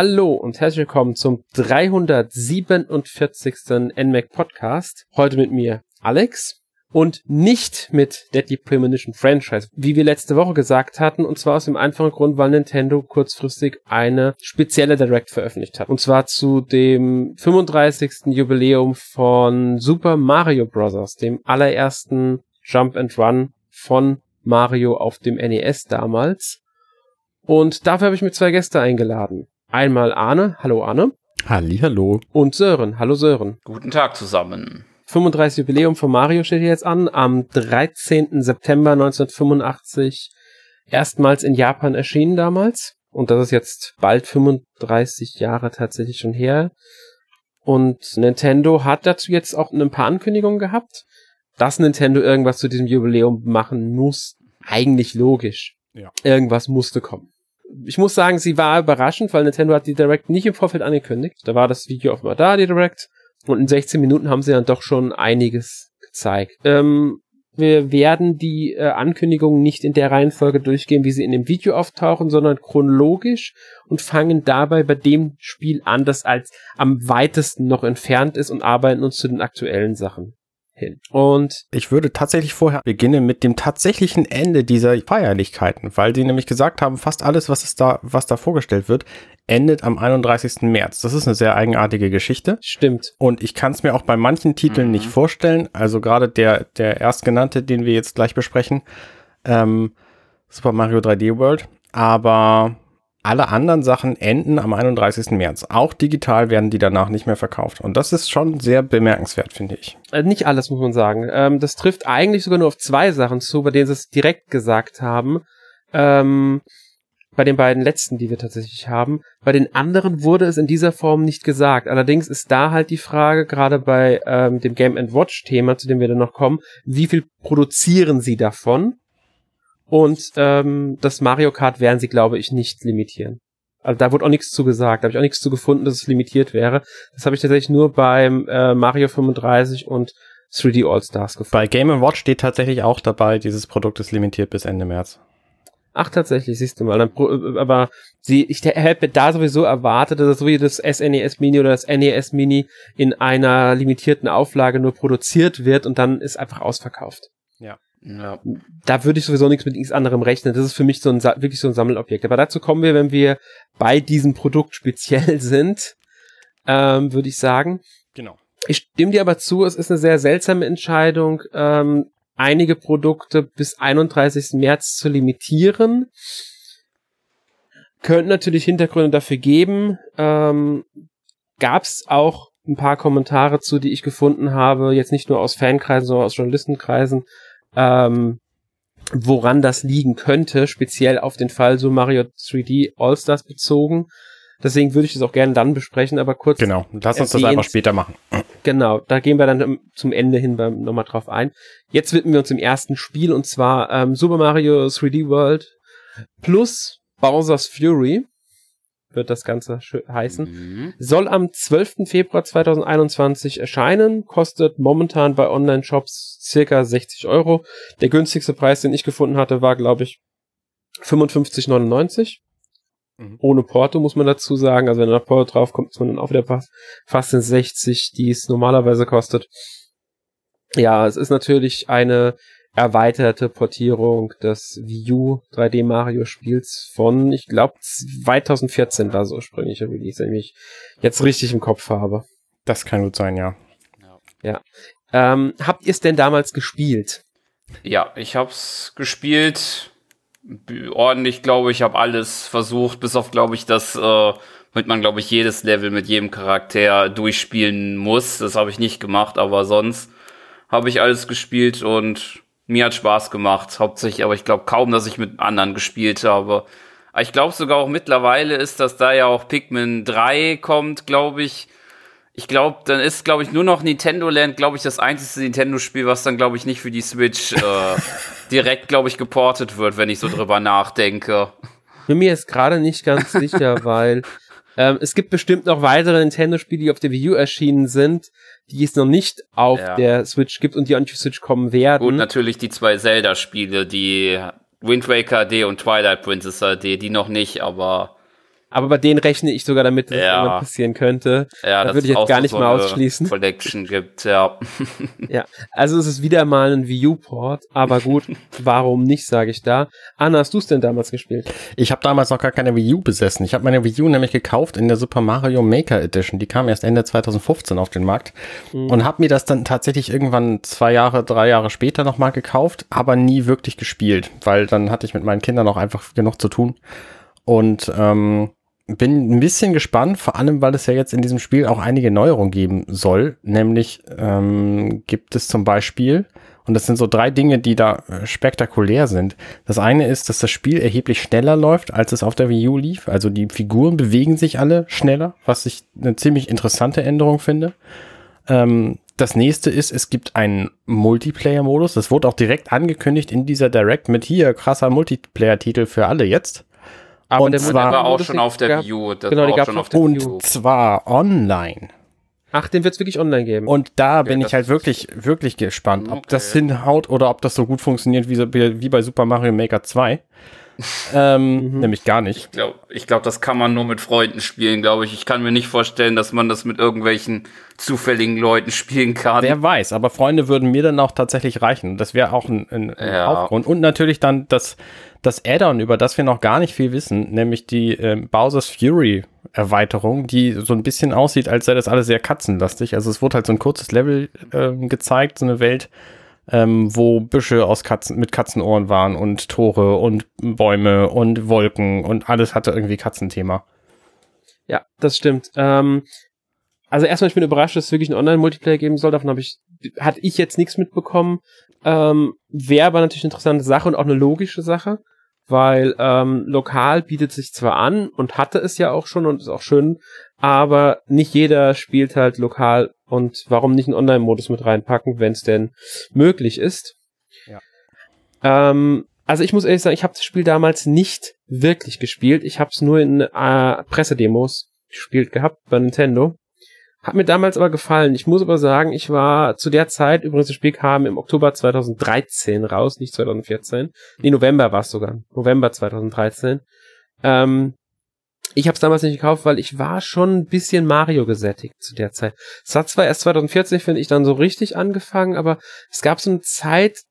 Hallo und herzlich willkommen zum 347. NMAC Podcast. Heute mit mir Alex und nicht mit Deadly Premonition Franchise, wie wir letzte Woche gesagt hatten, und zwar aus dem einfachen Grund, weil Nintendo kurzfristig eine spezielle Direct veröffentlicht hat. Und zwar zu dem 35. Jubiläum von Super Mario Bros., dem allerersten Jump and Run von Mario auf dem NES damals. Und dafür habe ich mir zwei Gäste eingeladen. Einmal Arne. Hallo Arne. Halli, hallo. Und Sören. Hallo Sören. Guten Tag zusammen. 35 Jubiläum von Mario steht hier jetzt an. Am 13. September 1985 erstmals in Japan erschienen damals. Und das ist jetzt bald 35 Jahre tatsächlich schon her. Und Nintendo hat dazu jetzt auch ein paar Ankündigungen gehabt. Dass Nintendo irgendwas zu diesem Jubiläum machen muss, eigentlich logisch. Ja. Irgendwas musste kommen. Ich muss sagen, sie war überraschend, weil Nintendo hat die Direct nicht im Vorfeld angekündigt. Da war das Video offenbar da, die Direct. Und in 16 Minuten haben sie dann doch schon einiges gezeigt. Ähm, wir werden die äh, Ankündigungen nicht in der Reihenfolge durchgehen, wie sie in dem Video auftauchen, sondern chronologisch und fangen dabei bei dem Spiel an, das als am weitesten noch entfernt ist und arbeiten uns zu den aktuellen Sachen hin. Und ich würde tatsächlich vorher beginnen mit dem tatsächlichen Ende dieser Feierlichkeiten, weil die nämlich gesagt haben, fast alles, was es da, was da vorgestellt wird, endet am 31. März. Das ist eine sehr eigenartige Geschichte. Stimmt. Und ich kann es mir auch bei manchen Titeln mhm. nicht vorstellen. Also gerade der, der erstgenannte, den wir jetzt gleich besprechen, ähm, Super Mario 3D World. Aber alle anderen Sachen enden am 31. März. Auch digital werden die danach nicht mehr verkauft. Und das ist schon sehr bemerkenswert, finde ich. Äh, nicht alles, muss man sagen. Ähm, das trifft eigentlich sogar nur auf zwei Sachen zu, bei denen sie es direkt gesagt haben. Ähm, bei den beiden letzten, die wir tatsächlich haben. Bei den anderen wurde es in dieser Form nicht gesagt. Allerdings ist da halt die Frage, gerade bei ähm, dem Game Watch Thema, zu dem wir dann noch kommen, wie viel produzieren sie davon? Und ähm, das Mario Kart werden sie, glaube ich, nicht limitieren. Also da wurde auch nichts zu gesagt, da habe ich auch nichts zu gefunden, dass es limitiert wäre. Das habe ich tatsächlich nur beim äh, Mario 35 und 3D All-Stars gefunden. Bei Game Watch steht tatsächlich auch dabei, dieses Produkt ist limitiert bis Ende März. Ach, tatsächlich, siehst du mal. Dann, äh, aber sie, ich hätte da sowieso erwartet, dass so wie das SNES Mini oder das NES Mini in einer limitierten Auflage nur produziert wird und dann ist einfach ausverkauft. Ja. Ja. Da würde ich sowieso nichts mit nichts anderem rechnen. Das ist für mich so ein, wirklich so ein Sammelobjekt. Aber dazu kommen wir, wenn wir bei diesem Produkt speziell sind, ähm, würde ich sagen. Genau. Ich stimme dir aber zu, es ist eine sehr seltsame Entscheidung, ähm, einige Produkte bis 31. März zu limitieren. Könnten natürlich Hintergründe dafür geben. Ähm, Gab es auch ein paar Kommentare zu, die ich gefunden habe, jetzt nicht nur aus Fankreisen, sondern aus Journalistenkreisen, ähm, woran das liegen könnte, speziell auf den Fall so Mario 3D All-Stars bezogen. Deswegen würde ich das auch gerne dann besprechen, aber kurz. Genau, lass uns das einfach später machen. Genau, da gehen wir dann zum Ende hin nochmal drauf ein. Jetzt widmen wir uns dem ersten Spiel und zwar ähm, Super Mario 3D World plus Bowser's Fury wird das Ganze heißen. Mhm. Soll am 12. Februar 2021 erscheinen, kostet momentan bei Online-Shops circa 60 Euro. Der günstigste Preis, den ich gefunden hatte, war, glaube ich, 55,99. Mhm. Ohne Porto muss man dazu sagen. Also wenn da Porto drauf kommt, ist man dann auch wieder fast, fast in 60, die es normalerweise kostet. Ja, es ist natürlich eine erweiterte Portierung des Wii U 3D Mario Spiels von, ich glaube, 2014 war so ursprünglicher Release, wenn ich mich jetzt richtig im Kopf habe. Das kann gut sein, ja. Ja. Ähm, habt ihr es denn damals gespielt? Ja, ich hab's gespielt. Ordentlich, glaube ich, habe alles versucht, bis auf, glaube ich, das, äh, mit man, glaube ich, jedes Level mit jedem Charakter durchspielen muss. Das habe ich nicht gemacht, aber sonst habe ich alles gespielt und mir hat Spaß gemacht, hauptsächlich, aber ich glaube kaum, dass ich mit anderen gespielt habe. Aber ich glaube sogar auch mittlerweile ist, dass da ja auch Pikmin 3 kommt, glaube ich. Ich glaube, dann ist, glaube ich, nur noch Nintendo Land, glaube ich, das einzige Nintendo-Spiel, was dann, glaube ich, nicht für die Switch äh, direkt, glaube ich, geportet wird, wenn ich so drüber nachdenke. Bin mir jetzt gerade nicht ganz sicher, weil ähm, es gibt bestimmt noch weitere Nintendo-Spiele, die auf der Wii U erschienen sind, die es noch nicht auf ja. der Switch gibt und die auch nicht für Switch kommen werden. Und natürlich die zwei Zelda-Spiele, die Wind Waker HD und Twilight Princess HD, die noch nicht, aber Aber bei denen rechne ich sogar damit, dass Ja. das irgendwann passieren könnte. Ja, Da dass würde ich jetzt auch gar so nicht so mal ausschließen. Collection gibt, ja. Ja, also es ist wieder mal ein Wii U-Port, aber gut, warum nicht, sage ich da. Anna, hast du es denn damals gespielt? Ich habe damals noch gar keine Wii U besessen. Ich habe meine Wii U nämlich gekauft in der Super Mario Maker Edition. Die kam erst Ende 2015 auf den Markt Mhm. und habe mir das dann tatsächlich irgendwann zwei Jahre, drei Jahre später nochmal gekauft, aber nie wirklich gespielt, weil dann hatte ich mit meinen Kindern auch einfach genug zu tun. Und ähm, bin ein bisschen gespannt, vor allem, weil es ja jetzt in diesem Spiel auch einige Neuerungen geben soll. Nämlich ähm, gibt es zum Beispiel, und das sind so drei Dinge, die da äh, spektakulär sind. Das eine ist, dass das Spiel erheblich schneller läuft, als es auf der Wii U lief. Also die Figuren bewegen sich alle schneller, was ich eine ziemlich interessante Änderung finde. Ähm, das nächste ist, es gibt einen Multiplayer-Modus. Das wurde auch direkt angekündigt in dieser Direct mit hier krasser Multiplayer-Titel für alle jetzt. Aber Und der zwar- war auch schon auf der gab-. Das genau, war die schon auf der. Und zwar online. Ach, den wird es wirklich online geben. Und da bin das ich halt wirklich, wirklich gespannt, ob Okay. das hinhaut oder ob das so gut funktioniert wie, wie bei Super Mario Maker 2. ähm, Mhm. Nämlich gar nicht. Ich glaube, ich glaub, das kann man nur mit Freunden spielen, glaube ich. Ich kann mir nicht vorstellen, dass man das mit irgendwelchen zufälligen Leuten spielen kann. Wer weiß, aber Freunde würden mir dann auch tatsächlich reichen. Das wäre auch ein, ein, ein Ja. Hauptgrund. Und natürlich dann das, das Add-on, über das wir noch gar nicht viel wissen, nämlich die ähm, Bowser's Fury Erweiterung, die so ein bisschen aussieht, als sei das alles sehr katzenlastig. Also es wurde halt so ein kurzes Level ähm, gezeigt, so eine Welt, ähm, wo Büsche aus Katzen mit Katzenohren waren und Tore und Bäume und Wolken und alles hatte irgendwie Katzenthema. Ja, das stimmt. Ähm, also erstmal, ich bin überrascht, dass es wirklich einen Online-Multiplayer geben soll. Davon habe ich, hatte ich jetzt nichts mitbekommen. Ähm, Wäre aber natürlich eine interessante Sache und auch eine logische Sache, weil ähm, lokal bietet sich zwar an und hatte es ja auch schon und ist auch schön, aber nicht jeder spielt halt lokal und warum nicht einen Online-Modus mit reinpacken, wenn es denn möglich ist. Ja. Ähm, also ich muss ehrlich sagen, ich habe das Spiel damals nicht wirklich gespielt. Ich habe es nur in äh, Pressedemos gespielt gehabt bei Nintendo. Hat mir damals aber gefallen. Ich muss aber sagen, ich war zu der Zeit, übrigens das Spiel kam im Oktober 2013 raus, nicht 2014. Nee, November war es sogar. November 2013. Ähm, ich habe es damals nicht gekauft, weil ich war schon ein bisschen Mario gesättigt zu der Zeit. Es hat zwar erst 2014, finde ich, dann so richtig angefangen, aber es gab so eine Zeit,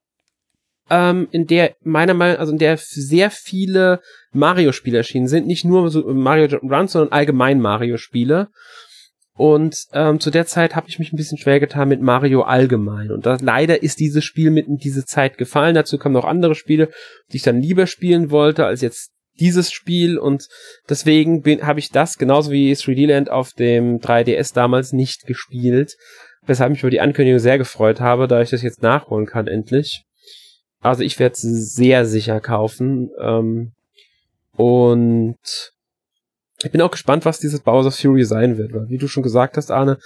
ähm, in der meiner Meinung, also in der sehr viele Mario-Spiele erschienen sind, nicht nur so Mario Jump'n'Run, sondern allgemein Mario-Spiele. Und ähm, zu der Zeit habe ich mich ein bisschen schwer getan mit Mario allgemein. Und da, leider ist dieses Spiel mit in diese Zeit gefallen. Dazu kamen noch andere Spiele, die ich dann lieber spielen wollte als jetzt dieses Spiel. Und deswegen habe ich das genauso wie 3D Land auf dem 3DS damals nicht gespielt. Weshalb ich über die Ankündigung sehr gefreut habe, da ich das jetzt nachholen kann endlich. Also ich werde es sehr sicher kaufen. Ähm, und ich bin auch gespannt, was dieses Bowser's Fury sein wird, weil wie du schon gesagt hast, Arne,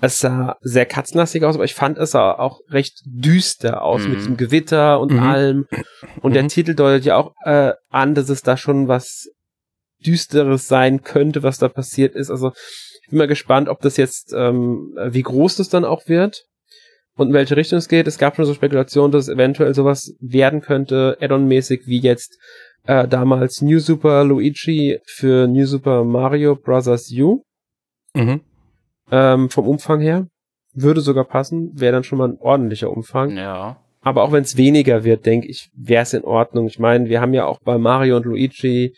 es sah sehr katzenlastig aus, aber ich fand es sah auch recht düster aus Mhm. mit dem Gewitter und Mhm. allem. Und der Mhm. Titel deutet ja auch äh, an, dass es da schon was Düsteres sein könnte, was da passiert ist. Also ich bin mal gespannt, ob das jetzt, ähm, wie groß das dann auch wird und in welche Richtung es geht. Es gab schon so Spekulationen, dass es eventuell sowas werden könnte, Add-on-mäßig wie jetzt äh, damals New Super Luigi für New Super Mario Bros. U. Mhm. Ähm, vom Umfang her. Würde sogar passen, wäre dann schon mal ein ordentlicher Umfang. Ja. Aber auch wenn es weniger wird, denke ich, wäre es in Ordnung. Ich meine, wir haben ja auch bei Mario und Luigi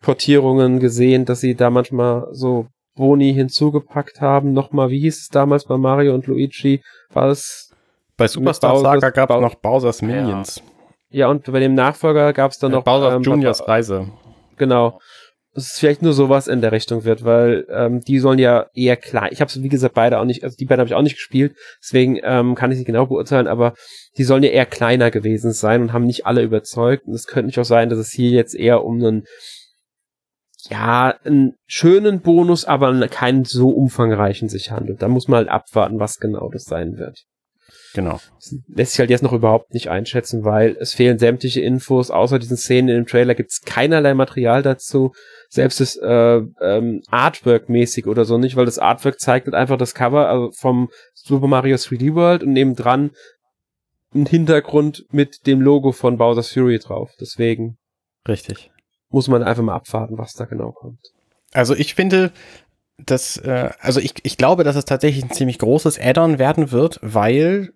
Portierungen gesehen, dass sie da manchmal so Boni hinzugepackt haben. Nochmal, wie hieß es damals bei Mario und Luigi? War es Bei Superstar Saga gab es noch Bowser's Minions. Ja und bei dem Nachfolger gab es dann noch Bowser's ähm, Juniors Reise. Genau. Dass es vielleicht nur sowas in der Richtung wird, weil ähm, die sollen ja eher klein. Ich habe wie gesagt beide auch nicht, also die beiden habe ich auch nicht gespielt, deswegen ähm, kann ich sie genau beurteilen, aber die sollen ja eher kleiner gewesen sein und haben nicht alle überzeugt. Und es könnte nicht auch sein, dass es hier jetzt eher um einen ja, einen schönen Bonus, aber keinen so umfangreichen sich handelt. Da muss man halt abwarten, was genau das sein wird. Genau. Das lässt sich halt jetzt noch überhaupt nicht einschätzen, weil es fehlen sämtliche Infos. Außer diesen Szenen in dem Trailer gibt es keinerlei Material dazu. Selbst das äh, ähm, Artwork-mäßig oder so nicht, weil das Artwork zeigt halt einfach das Cover also vom Super Mario 3D World und nebendran ein Hintergrund mit dem Logo von Bowser's Fury drauf. Deswegen Richtig. muss man einfach mal abwarten, was da genau kommt. Also ich finde, dass, äh, also ich, ich glaube, dass es tatsächlich ein ziemlich großes Add-on werden wird, weil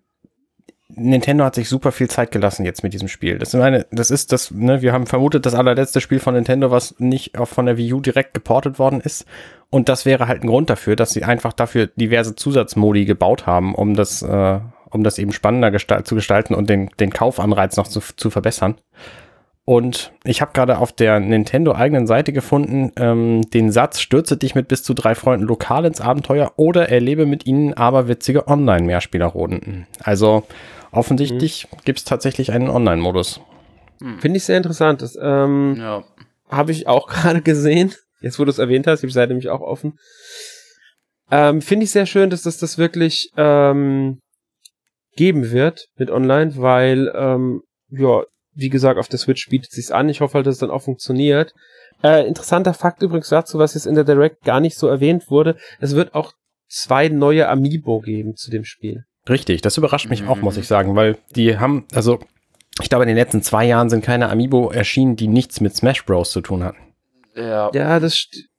Nintendo hat sich super viel Zeit gelassen jetzt mit diesem Spiel. Das ist eine, das ist das, ne, wir haben vermutet, das allerletzte Spiel von Nintendo, was nicht auch von der Wii U direkt geportet worden ist. Und das wäre halt ein Grund dafür, dass sie einfach dafür diverse Zusatzmodi gebaut haben, um das, äh, um das eben spannender gestalt, zu gestalten und den, den Kaufanreiz noch zu, zu verbessern. Und ich habe gerade auf der Nintendo eigenen Seite gefunden ähm, den Satz, stürze dich mit bis zu drei Freunden lokal ins Abenteuer oder erlebe mit ihnen aber witzige Online-Mehrspielerrunden. Also offensichtlich mhm. gibt es tatsächlich einen Online-Modus. Hm. Finde ich sehr interessant. Das ähm, ja. habe ich auch gerade gesehen. Jetzt, wo du es erwähnt hast, ich Seite nämlich auch offen. Ähm, Finde ich sehr schön, dass das das wirklich ähm, geben wird mit Online, weil ähm, ja, wie gesagt, auf der Switch bietet sich's an. Ich hoffe halt, dass es dann auch funktioniert. Äh, interessanter Fakt übrigens dazu, was jetzt in der Direct gar nicht so erwähnt wurde. Es wird auch zwei neue Amiibo geben zu dem Spiel. Richtig, das überrascht mich mhm. auch, muss ich sagen, weil die haben, also ich glaube, in den letzten zwei Jahren sind keine Amiibo erschienen, die nichts mit Smash Bros. zu tun hatten. Ja, ja das st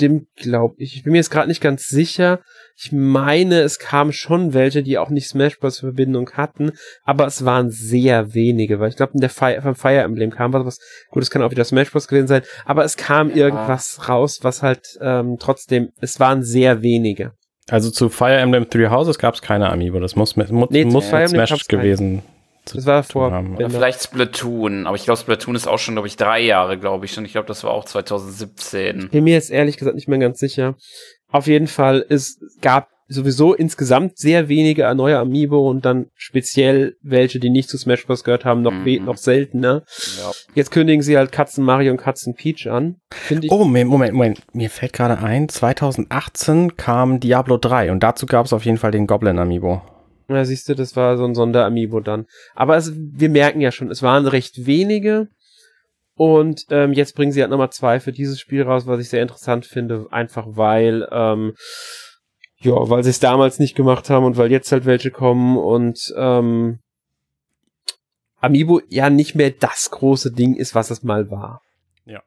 stimmt, glaube ich. Ich bin mir jetzt gerade nicht ganz sicher. Ich meine, es kamen schon welche, die auch nicht Smash Bros. Verbindung hatten, aber es waren sehr wenige, weil ich glaube, in der Fire, vom Fire Emblem kam was, gut, es kann auch wieder Smash Bros. gewesen sein, aber es kam ja. irgendwas raus, was halt ähm, trotzdem, es waren sehr wenige. Also zu Fire Emblem Three Houses gab es keine Amiibo, das muss, muss, nee, muss Smash gewesen das war vor. Vielleicht Splatoon, aber ich glaube, Splatoon ist auch schon, glaube ich, drei Jahre, glaube ich schon. Ich glaube, das war auch 2017. Ich bin mir jetzt ehrlich gesagt nicht mehr ganz sicher. Auf jeden Fall, es gab sowieso insgesamt sehr wenige neue Amiibo und dann speziell welche, die nicht zu Smash Bros. gehört haben, noch, mhm. noch seltener. Ja. Jetzt kündigen sie halt Katzen Mario und Katzen Peach an. Ich oh, Moment, Moment, Moment. Mir fällt gerade ein, 2018 kam Diablo 3 und dazu gab es auf jeden Fall den Goblin Amiibo. Ja, siehst du, das war so ein Sonderamiibo dann. Aber es, wir merken ja schon, es waren recht wenige. Und ähm, jetzt bringen sie halt nochmal zwei für dieses Spiel raus, was ich sehr interessant finde, einfach weil, ähm, ja, weil sie es damals nicht gemacht haben und weil jetzt halt welche kommen und ähm, Amiibo ja nicht mehr das große Ding ist, was es mal war. Ja.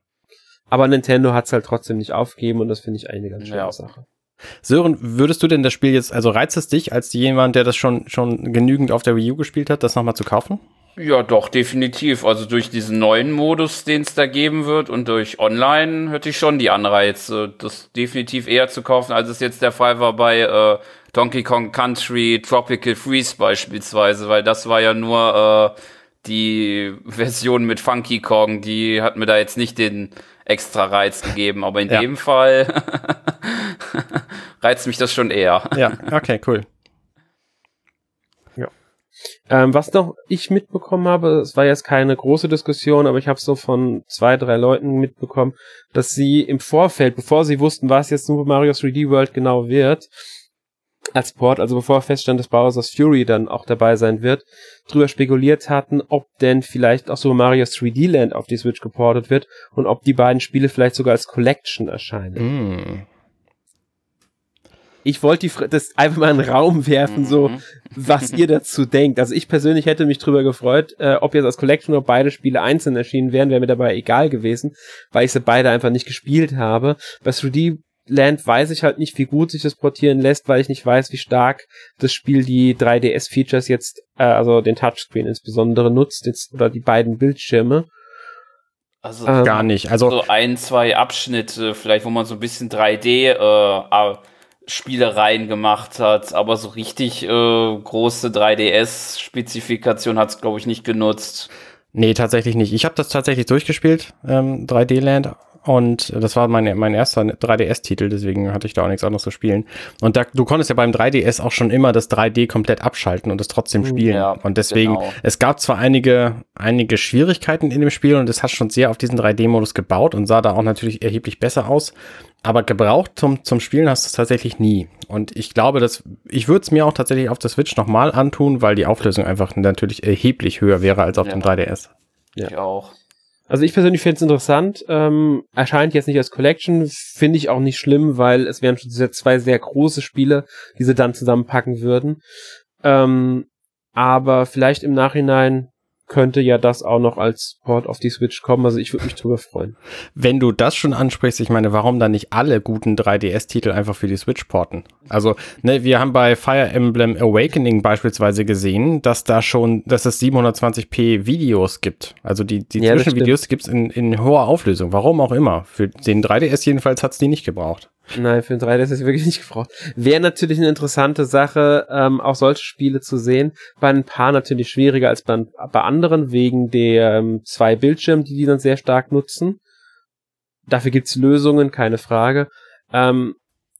Aber Nintendo hat es halt trotzdem nicht aufgegeben und das finde ich eine ganz schöne ja. Sache. Sören, würdest du denn das Spiel jetzt, also reizt es dich als jemand, der das schon, schon genügend auf der Wii U gespielt hat, das nochmal zu kaufen? Ja, doch, definitiv. Also durch diesen neuen Modus, den es da geben wird und durch Online hätte ich schon die Anreize, das definitiv eher zu kaufen, als es jetzt der Fall war bei äh, Donkey Kong Country Tropical Freeze beispielsweise, weil das war ja nur äh, die Version mit Funky Kong, die hat mir da jetzt nicht den extra Reiz gegeben, aber in ja. dem Fall reizt mich das schon eher. Ja, okay, cool. Ähm, was noch ich mitbekommen habe, es war jetzt keine große Diskussion, aber ich habe so von zwei, drei Leuten mitbekommen, dass sie im Vorfeld, bevor sie wussten, was jetzt Super Mario 3D World genau wird, als Port, also bevor feststand, dass Bowser's Fury dann auch dabei sein wird, drüber spekuliert hatten, ob denn vielleicht auch Super Mario 3D Land auf die Switch geportet wird und ob die beiden Spiele vielleicht sogar als Collection erscheinen. Mm ich wollte das einfach mal in den Raum werfen, so mhm. was ihr dazu denkt. Also ich persönlich hätte mich drüber gefreut, äh, ob jetzt als Collection oder beide Spiele einzeln erschienen wären, wäre mir dabei egal gewesen, weil ich sie beide einfach nicht gespielt habe. Bei 3D Land weiß ich halt nicht, wie gut sich das portieren lässt, weil ich nicht weiß, wie stark das Spiel die 3DS-Features jetzt, äh, also den Touchscreen insbesondere nutzt, jetzt, oder die beiden Bildschirme. Also ähm, gar nicht. Also so ein, zwei Abschnitte, vielleicht, wo man so ein bisschen 3D äh, Spielereien gemacht hat, aber so richtig äh, große 3DS-Spezifikation hat es, glaube ich, nicht genutzt. Nee, tatsächlich nicht. Ich habe das tatsächlich durchgespielt, ähm, 3D Land, und das war mein, mein erster 3DS-Titel, deswegen hatte ich da auch nichts anderes zu spielen. Und da, du konntest ja beim 3DS auch schon immer das 3D komplett abschalten und es trotzdem hm, spielen. Ja, und deswegen, genau. es gab zwar einige, einige Schwierigkeiten in dem Spiel und es hat schon sehr auf diesen 3D-Modus gebaut und sah da auch natürlich erheblich besser aus. Aber gebraucht zum, zum Spielen hast du es tatsächlich nie. Und ich glaube, dass ich würde es mir auch tatsächlich auf der Switch nochmal antun, weil die Auflösung einfach natürlich erheblich höher wäre als auf ja. dem 3DS. Ja. Ich auch. Also ich persönlich finde es interessant. Ähm, erscheint jetzt nicht als Collection, finde ich auch nicht schlimm, weil es wären schon zwei sehr große Spiele, die sie dann zusammenpacken würden. Ähm, aber vielleicht im Nachhinein könnte ja das auch noch als Port auf die Switch kommen. Also ich würde mich drüber freuen. Wenn du das schon ansprichst, ich meine, warum dann nicht alle guten 3DS-Titel einfach für die Switch porten? Also, ne, wir haben bei Fire Emblem Awakening beispielsweise gesehen, dass da schon, dass es 720p Videos gibt. Also die, die ja, Zwischenvideos gibt es in, in hoher Auflösung. Warum auch immer. Für den 3DS jedenfalls hat es die nicht gebraucht. Nein, für den 3DS ist es wirklich nicht gebraucht. Wäre natürlich eine interessante Sache, ähm, auch solche Spiele zu sehen. Bei ein paar natürlich schwieriger als bei, bei anderen, wegen der ähm, zwei Bildschirme, die die dann sehr stark nutzen. Dafür gibt's Lösungen, keine Frage. Ähm,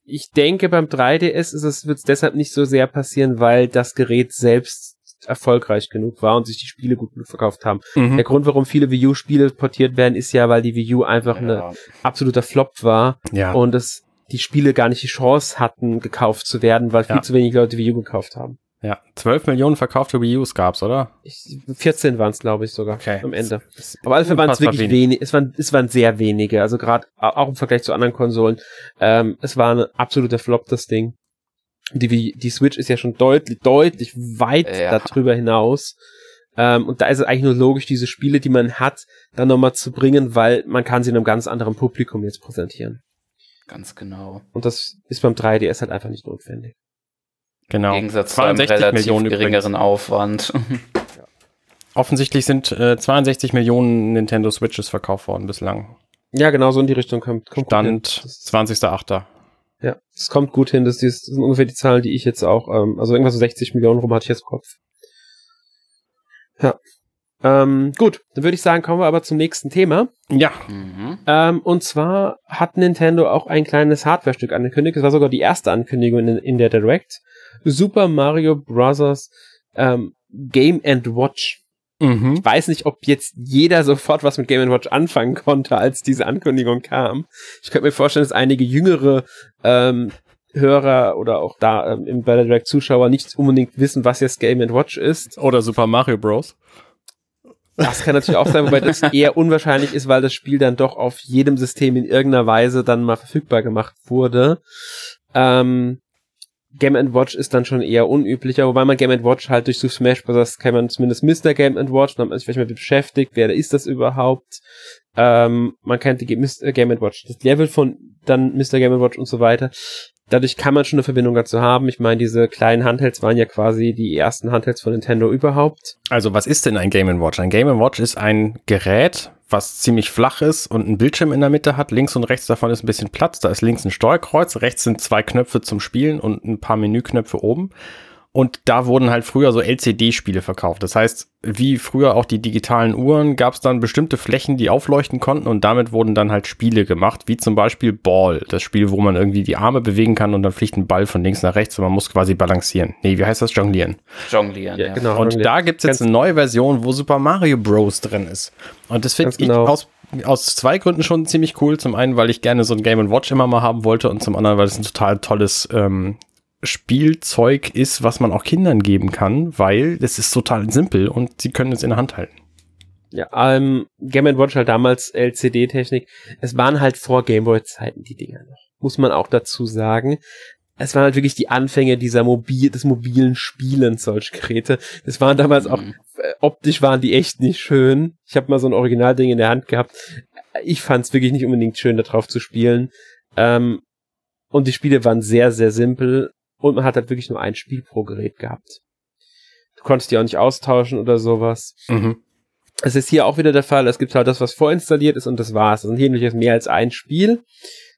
ich denke, beim 3DS ist es, wird es deshalb nicht so sehr passieren, weil das Gerät selbst erfolgreich genug war und sich die Spiele gut verkauft haben. Mhm. Der Grund, warum viele Wii U-Spiele portiert werden, ist ja, weil die Wii U einfach ja. ein absoluter Flop war ja. und es die Spiele gar nicht die Chance hatten, gekauft zu werden, weil viel ja. zu wenig Leute Wii U gekauft haben. Ja, 12 Millionen verkaufte Wii U's gab's, oder? Ich, 14 waren es, glaube ich, sogar okay. am Ende. Aber alle waren es wirklich wenig. Es waren, es waren sehr wenige. Also gerade auch im Vergleich zu anderen Konsolen. Ähm, es war ein absoluter Flop, das Ding. Die, die Switch ist ja schon deutlich, deutlich weit ja. darüber hinaus. Ähm, und da ist es eigentlich nur logisch, diese Spiele, die man hat, dann nochmal zu bringen, weil man kann sie einem ganz anderen Publikum jetzt präsentieren. Ganz genau. Und das ist beim 3DS halt einfach nicht notwendig. Genau. Im Gegensatz zu einem relativ Millionen geringeren übrigens. Aufwand. ja. Offensichtlich sind äh, 62 Millionen Nintendo Switches verkauft worden bislang. Ja, genau so in die Richtung kommt. kommt Stand 20.8. Ja, das kommt gut hin. Das, das sind ungefähr die Zahlen, die ich jetzt auch, ähm, also irgendwas so 60 Millionen rum hatte ich jetzt im Kopf. Ja. Ähm, gut, dann würde ich sagen, kommen wir aber zum nächsten Thema. Ja. Mhm. Ähm, und zwar hat Nintendo auch ein kleines Hardware-Stück angekündigt. Das war sogar die erste Ankündigung in, in der Direct. Super Mario Bros. Ähm, Game and Watch. Mhm. Ich weiß nicht, ob jetzt jeder sofort was mit Game Watch anfangen konnte, als diese Ankündigung kam. Ich könnte mir vorstellen, dass einige jüngere ähm, Hörer oder auch da ähm, im Battle Direct Zuschauer nicht unbedingt wissen, was jetzt Game Watch ist. Oder Super Mario Bros. Das kann natürlich auch sein, wobei das eher unwahrscheinlich ist, weil das Spiel dann doch auf jedem System in irgendeiner Weise dann mal verfügbar gemacht wurde. Ähm, Game Watch ist dann schon eher unüblicher, wobei man Game Watch halt durch Super Smash Bros. kann man zumindest Mr. Game Watch, dann hat man sich vielleicht mal beschäftigt, wer ist das überhaupt? Ähm, man kennt die Game Watch, das Level von dann Mr. Game Watch und so weiter dadurch kann man schon eine Verbindung dazu haben. Ich meine, diese kleinen Handhelds waren ja quasi die ersten Handhelds von Nintendo überhaupt. Also was ist denn ein Game Watch? Ein Game Watch ist ein Gerät, was ziemlich flach ist und einen Bildschirm in der Mitte hat. Links und rechts davon ist ein bisschen Platz. Da ist links ein Steuerkreuz, rechts sind zwei Knöpfe zum Spielen und ein paar Menüknöpfe oben. Und da wurden halt früher so LCD-Spiele verkauft. Das heißt, wie früher auch die digitalen Uhren, gab es dann bestimmte Flächen, die aufleuchten konnten und damit wurden dann halt Spiele gemacht, wie zum Beispiel Ball, das Spiel, wo man irgendwie die Arme bewegen kann und dann fliegt ein Ball von links nach rechts und man muss quasi balancieren. Nee, wie heißt das? Jonglieren. Jonglieren, ja. ja. Genau, und jonglieren. da gibt's jetzt eine neue Version, wo Super Mario Bros. drin ist. Und das finde genau. ich aus aus zwei Gründen schon ziemlich cool. Zum einen, weil ich gerne so ein Game Watch immer mal haben wollte und zum anderen, weil es ein total tolles ähm, Spielzeug ist, was man auch Kindern geben kann, weil es ist total simpel und sie können es in der Hand halten. Ja, ähm, Game Watch halt damals LCD-Technik. Es waren halt vor Gameboy-Zeiten die Dinger noch. Muss man auch dazu sagen. Es waren halt wirklich die Anfänge dieser mobil, des mobilen Spielens, solche Geräte. Das waren damals auch, mhm. äh, optisch waren die echt nicht schön. Ich habe mal so ein Originalding in der Hand gehabt. Ich fand es wirklich nicht unbedingt schön, darauf zu spielen. Ähm, und die Spiele waren sehr, sehr simpel und man hat halt wirklich nur ein Spiel pro Gerät gehabt. Du konntest die auch nicht austauschen oder sowas. Mhm. Es ist hier auch wieder der Fall, es gibt halt das, was vorinstalliert ist und das war's. Es sind hier nämlich mehr als ein Spiel.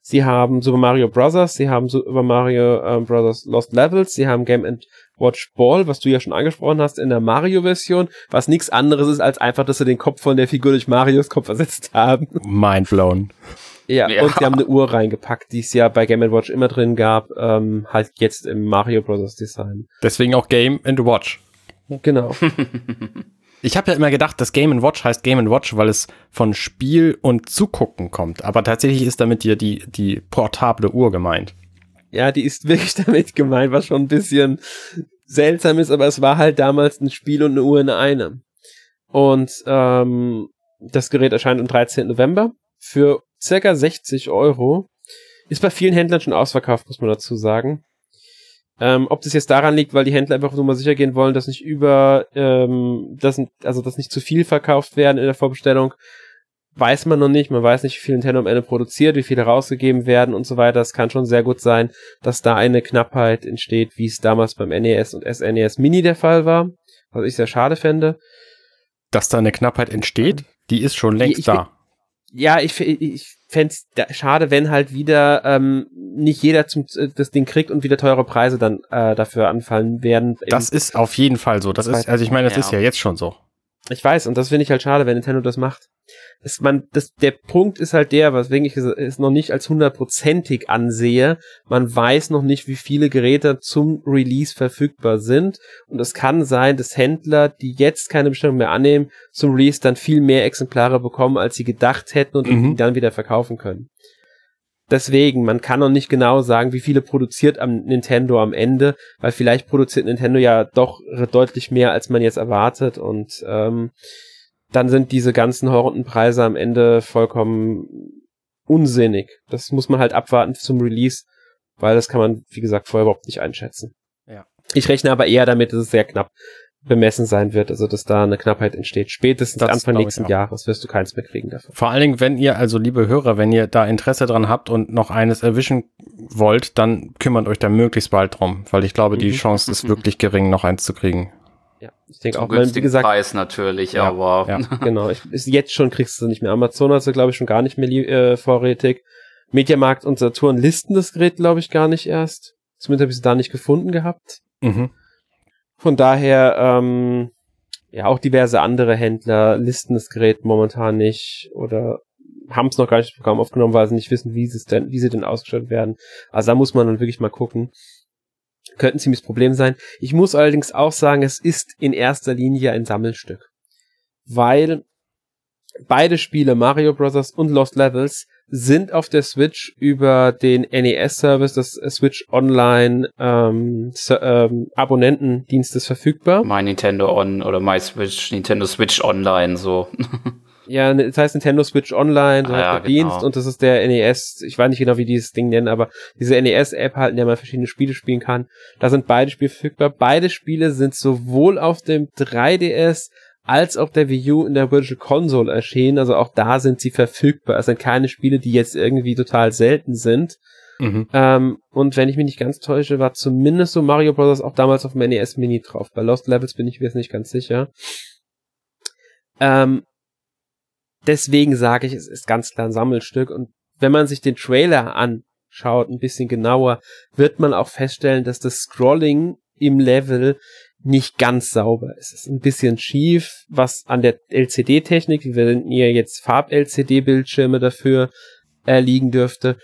Sie haben Super Mario Bros., sie haben Super Mario äh, Bros. Lost Levels, sie haben Game Watch Ball, was du ja schon angesprochen hast in der Mario-Version, was nichts anderes ist als einfach, dass sie den Kopf von der Figur durch Marios Kopf ersetzt haben. Mind blown. Ja, ja, und sie haben eine Uhr reingepackt, die es ja bei Game Watch immer drin gab, ähm, halt jetzt im Mario Bros. Design. Deswegen auch Game and Watch. Genau. ich habe ja immer gedacht, das Game Watch heißt Game Watch, weil es von Spiel und Zugucken kommt. Aber tatsächlich ist damit hier die, die portable Uhr gemeint. Ja, die ist wirklich damit gemeint, was schon ein bisschen seltsam ist, aber es war halt damals ein Spiel und eine Uhr in einem. Und ähm, das Gerät erscheint am 13. November für circa 60 Euro. Ist bei vielen Händlern schon ausverkauft, muss man dazu sagen. Ähm, ob das jetzt daran liegt, weil die Händler einfach nur mal sicher gehen wollen, dass nicht über, ähm, dass, also dass nicht zu viel verkauft werden in der Vorbestellung, weiß man noch nicht. Man weiß nicht, wie viel Nintendo am Ende produziert, wie viele rausgegeben werden und so weiter. Es kann schon sehr gut sein, dass da eine Knappheit entsteht, wie es damals beim NES und SNES Mini der Fall war, was ich sehr schade fände. Dass da eine Knappheit entsteht, die ist schon längst ich, da. Ja, ich, ich fände es schade, wenn halt wieder ähm, nicht jeder zum, äh, das Ding kriegt und wieder teure Preise dann äh, dafür anfallen werden. Das ist auf jeden Fall so. Das ist, also ich meine, das ja. ist ja jetzt schon so. Ich weiß, und das finde ich halt schade, wenn Nintendo das macht es, man, das, der Punkt ist halt der, weswegen ich es noch nicht als hundertprozentig ansehe. Man weiß noch nicht, wie viele Geräte zum Release verfügbar sind. Und es kann sein, dass Händler, die jetzt keine Bestellung mehr annehmen, zum Release dann viel mehr Exemplare bekommen, als sie gedacht hätten und mhm. die dann wieder verkaufen können. Deswegen, man kann noch nicht genau sagen, wie viele produziert am Nintendo am Ende, weil vielleicht produziert Nintendo ja doch deutlich mehr, als man jetzt erwartet und ähm, dann sind diese ganzen Horrendenpreise am Ende vollkommen unsinnig. Das muss man halt abwarten zum Release, weil das kann man, wie gesagt, vorher überhaupt nicht einschätzen. Ja. Ich rechne aber eher damit, dass es sehr knapp bemessen sein wird, also dass da eine Knappheit entsteht. Spätestens das Anfang nächsten Jahres wirst du keins mehr kriegen davon. Vor allen Dingen, wenn ihr, also liebe Hörer, wenn ihr da Interesse dran habt und noch eines erwischen wollt, dann kümmert euch da möglichst bald drum, weil ich glaube, die mhm. Chance ist wirklich gering, noch eins zu kriegen. Ich denke auch, weil, wie gesagt, Preis natürlich, ja, aber ja, genau, ich, ist jetzt schon kriegst du nicht mehr. Amazon hast du glaube ich schon gar nicht mehr äh, vorrätig. Mediamarkt und Saturn listen das Gerät glaube ich gar nicht erst. Zumindest habe ich es da nicht gefunden gehabt. Mhm. Von daher ähm, ja auch diverse andere Händler listen das Gerät momentan nicht oder haben es noch gar nicht im Programm aufgenommen, weil sie nicht wissen, wie sie denn, wie sie denn ausgestattet werden. Also da muss man dann wirklich mal gucken könnte ein ziemliches Problem sein. Ich muss allerdings auch sagen, es ist in erster Linie ein Sammelstück. Weil beide Spiele, Mario Bros. und Lost Levels, sind auf der Switch über den NES-Service des Switch Online ähm, ähm, Abonnentendienstes verfügbar. My Nintendo On oder My Switch, Nintendo Switch Online, so. Ja, ne, das heißt Nintendo Switch Online, so ah, ja, der genau. Dienst und das ist der NES, ich weiß nicht genau, wie dieses Ding nennen, aber diese NES-App halt, in der man verschiedene Spiele spielen kann. Da sind beide Spiele verfügbar. Beide Spiele sind sowohl auf dem 3DS als auch der Wii U in der Virtual Console erschienen, also auch da sind sie verfügbar. Es sind keine Spiele, die jetzt irgendwie total selten sind. Mhm. Ähm, und wenn ich mich nicht ganz täusche, war zumindest so Mario Bros. auch damals auf dem NES Mini drauf. Bei Lost Levels bin ich mir jetzt nicht ganz sicher. Ähm, deswegen sage ich, es ist ganz klar ein Sammelstück. Und wenn man sich den Trailer anschaut, ein bisschen genauer, wird man auch feststellen, dass das Scrolling im Level nicht ganz sauber ist. Es ist ein bisschen schief, was an der LCD-Technik, wie wenn ihr jetzt Farb-LCD-Bildschirme dafür äh, liegen dürfte.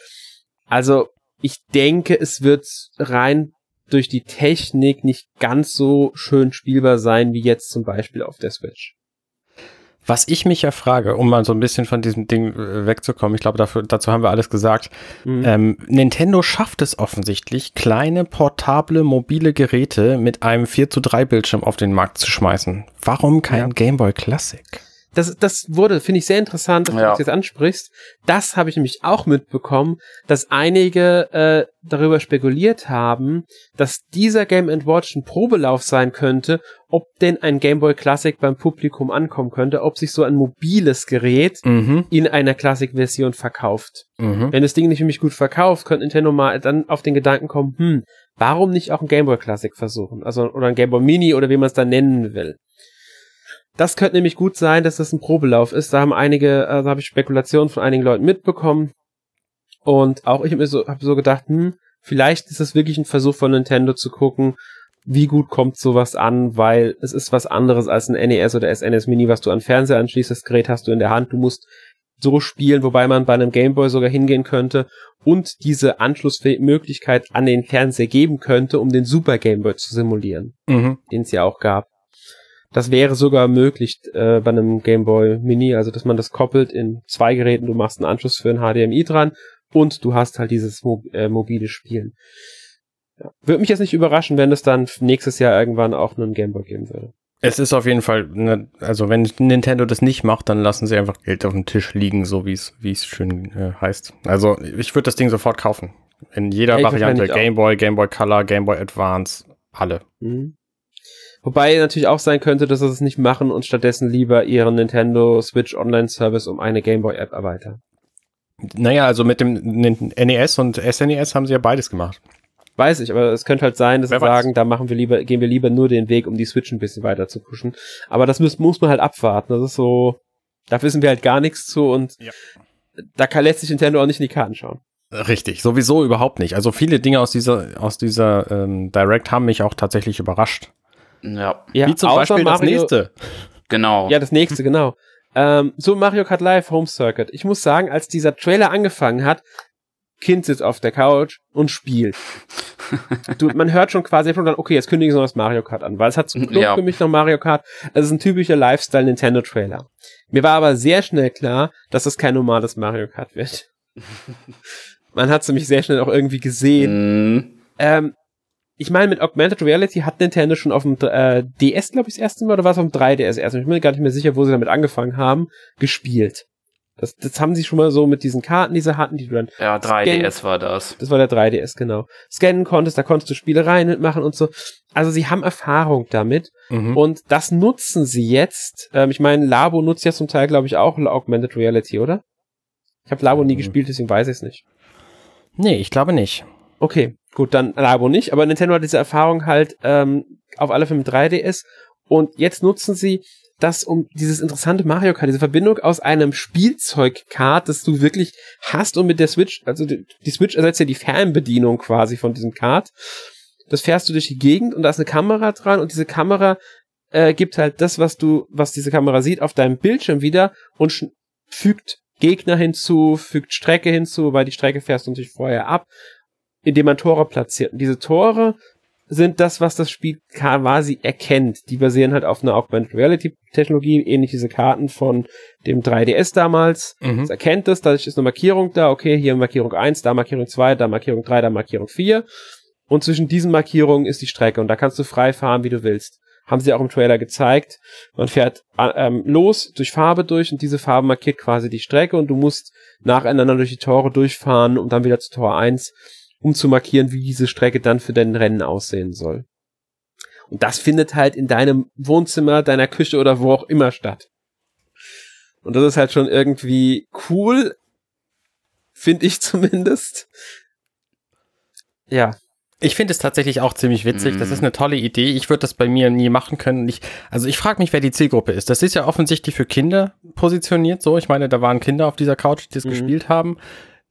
Also ich denke, es wird rein durch die Technik nicht ganz so schön spielbar sein wie jetzt zum Beispiel auf der Switch. Was ich mich ja frage, um mal so ein bisschen von diesem Ding äh, wegzukommen, ich glaube, dafür, dazu haben wir alles gesagt. Mhm. Ähm, Nintendo schafft es offensichtlich, kleine, portable, mobile Geräte mit einem 4 zu 3 Bildschirm auf den Markt zu schmeißen. Warum kein ja. Game Boy Classic? Das, das wurde, finde ich sehr interessant, dass ja. du das jetzt ansprichst. Das habe ich nämlich auch mitbekommen, dass einige äh, darüber spekuliert haben, dass dieser Game Watch ein Probelauf sein könnte, ob denn ein Game Boy Classic beim Publikum ankommen könnte, ob sich so ein mobiles Gerät mhm. in einer Classic-Version verkauft. Mhm. Wenn das Ding nicht für mich gut verkauft, könnte Nintendo mal dann auf den Gedanken kommen, hm, warum nicht auch ein Game Boy Classic versuchen? Also, oder ein Game Boy Mini oder wie man es dann nennen will. Das könnte nämlich gut sein, dass das ein Probelauf ist. Da haben einige, da habe ich Spekulationen von einigen Leuten mitbekommen. Und auch ich habe mir so, hab so gedacht, hm, vielleicht ist das wirklich ein Versuch von Nintendo zu gucken, wie gut kommt sowas an, weil es ist was anderes als ein NES oder SNES Mini, was du an Fernseher anschließt. Das Gerät hast du in der Hand. Du musst so spielen, wobei man bei einem Gameboy sogar hingehen könnte und diese Anschlussmöglichkeit an den Fernseher geben könnte, um den Super Gameboy zu simulieren, mhm. den es ja auch gab. Das wäre sogar möglich äh, bei einem Game Boy Mini, also dass man das koppelt in zwei Geräten, du machst einen Anschluss für ein HDMI dran und du hast halt dieses Mo äh, mobile Spielen. Ja. Würde mich jetzt nicht überraschen, wenn es dann nächstes Jahr irgendwann auch einen Game Boy geben würde. Es ist auf jeden Fall, ne, also wenn Nintendo das nicht macht, dann lassen sie einfach Geld auf dem Tisch liegen, so wie es wie es schön äh, heißt. Also ich würde das Ding sofort kaufen. In jeder Ja, Variante. Game Boy, Game Boy Color, Game Boy Advance, alle. Mhm. Wobei natürlich auch sein könnte, dass sie es nicht machen und stattdessen lieber ihren Nintendo Switch Online Service um eine Game Boy App erweitern. Naja, also mit dem NES und SNES haben sie ja beides gemacht. Weiß ich, aber es könnte halt sein, dass Wer sie weiß. sagen, da machen wir lieber, gehen wir lieber nur den Weg, um die Switch ein bisschen weiter zu pushen. Aber das muss, muss man halt abwarten. Das ist so, da wissen wir halt gar nichts zu und Ja. da kann lässt sich Nintendo auch nicht in die Karten schauen. Richtig, sowieso überhaupt nicht. Also viele Dinge aus dieser, aus dieser ähm, Direct haben mich auch tatsächlich überrascht. Ja, Ja, Wie zum Beispiel das Mario- nächste. genau. Ja, das nächste, genau. Ähm, so Mario Kart Live Home Circuit. Ich muss sagen, als dieser Trailer angefangen hat, Kind sitzt auf der Couch und spielt. du, man hört schon quasi schon dann, okay, jetzt kündigen sie noch das Mario Kart an, weil es hat so Klump Ja. für mich noch Mario Kart. Es ist ein typischer Lifestyle Nintendo Trailer. Mir war aber sehr schnell klar, dass es kein normales Mario Kart wird. man hat es nämlich sehr schnell auch irgendwie gesehen. Mhm. Ähm, ich meine, mit Augmented Reality hat Nintendo schon auf dem äh, DS, glaube ich, das erste Mal, oder war es auf dem 3DS erst? Ich bin mir gar nicht mehr sicher, wo sie damit angefangen haben, gespielt. Das, das haben sie schon mal so mit diesen Karten, die sie hatten, die du dann, Ja, 3DS war das. das war der 3DS, genau, scannen konntest, da konntest du Spielereien mitmachen und so. Also sie haben Erfahrung damit Mhm. und das nutzen sie jetzt. Ähm, ich meine, Labo nutzt ja zum Teil, glaube ich, auch Augmented Reality, oder? Ich habe Labo nie Mhm. gespielt, deswegen weiß ich es nicht. Nee, ich glaube nicht. Okay, gut, dann Labo nicht, aber Nintendo hat diese Erfahrung halt ähm, auf alle Fälle mit 3DS und jetzt nutzen sie das um dieses interessante Mario Kart, diese Verbindung aus einem Spielzeugkart, das du wirklich hast und mit der Switch, also die, die Switch ersetzt ja die Fernbedienung quasi von diesem Kart. Das fährst du durch die Gegend und da ist eine Kamera dran und diese Kamera äh, gibt halt das, was du, was diese Kamera sieht, auf deinem Bildschirm wieder und fügt Gegner hinzu, fügt Strecke hinzu, weil die Strecke fährst du natürlich vorher ab indem man Tore platziert. Und diese Tore sind das, was das Spiel quasi erkennt. Die basieren halt auf einer Augmented Reality Technologie, ähnlich diese Karten von dem 3DS damals. Mhm. Es erkennt es, dadurch ist eine Markierung da, okay, hier Markierung 1, da Markierung 2, da Markierung 3, da Markierung 4. Und zwischen diesen Markierungen ist die Strecke und da kannst du frei fahren, wie du willst. Haben sie auch im Trailer gezeigt. Man fährt äh, ähm, los durch Farbe durch und diese Farbe markiert quasi die Strecke und du musst nacheinander durch die Tore durchfahren und dann wieder zu Tor 1, um zu markieren, wie diese Strecke dann für dein Rennen aussehen soll. Und das findet halt in deinem Wohnzimmer, deiner Küche oder wo auch immer statt. Und das ist halt schon irgendwie cool, finde ich zumindest. Ja, Ich finde es tatsächlich auch ziemlich witzig. Das Mhm. ist eine tolle Idee. Ich würde das bei mir nie machen können. Ich, also ich frage mich, wer die Zielgruppe ist. Das ist ja offensichtlich für Kinder positioniert. So, ich meine, da waren Kinder auf dieser Couch, die das Mhm. gespielt haben.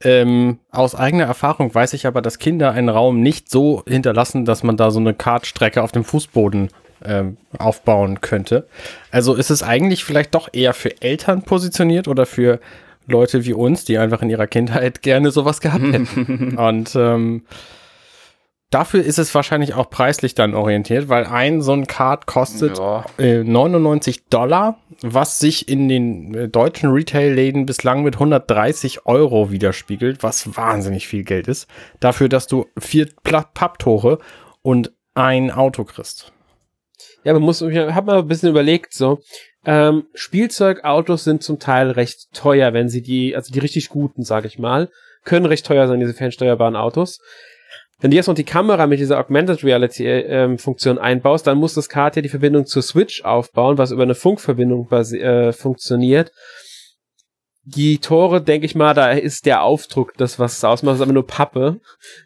Ähm, aus eigener Erfahrung weiß ich aber, dass Kinder einen Raum nicht so hinterlassen, dass man da so eine Kartstrecke auf dem Fußboden ähm, aufbauen könnte. Also ist es eigentlich vielleicht doch eher für Eltern positioniert oder für Leute wie uns, die einfach in ihrer Kindheit gerne sowas gehabt hätten. Und ähm, dafür ist es wahrscheinlich auch preislich dann orientiert, weil ein so ein Card kostet Ja. äh, 99 Dollar, was sich in den äh, deutschen Retail-Läden bislang mit 130 Euro widerspiegelt, was wahnsinnig viel Geld ist. Dafür, dass du vier Papptore und ein Auto kriegst. Ja, man muss, ich habe mal ein bisschen überlegt, so, ähm, Spielzeugautos sind zum Teil recht teuer, wenn sie die, also die richtig guten, sage ich mal, können recht teuer sein, diese fernsteuerbaren Autos. Wenn du jetzt noch die Kamera mit dieser Augmented Reality ähm, Funktion einbaust, dann muss das Kart ja die Verbindung zur Switch aufbauen, was über eine Funkverbindung äh, funktioniert. Die Tore, denke ich mal, da ist der Aufdruck das, was ausmacht, ist aber nur Pappe.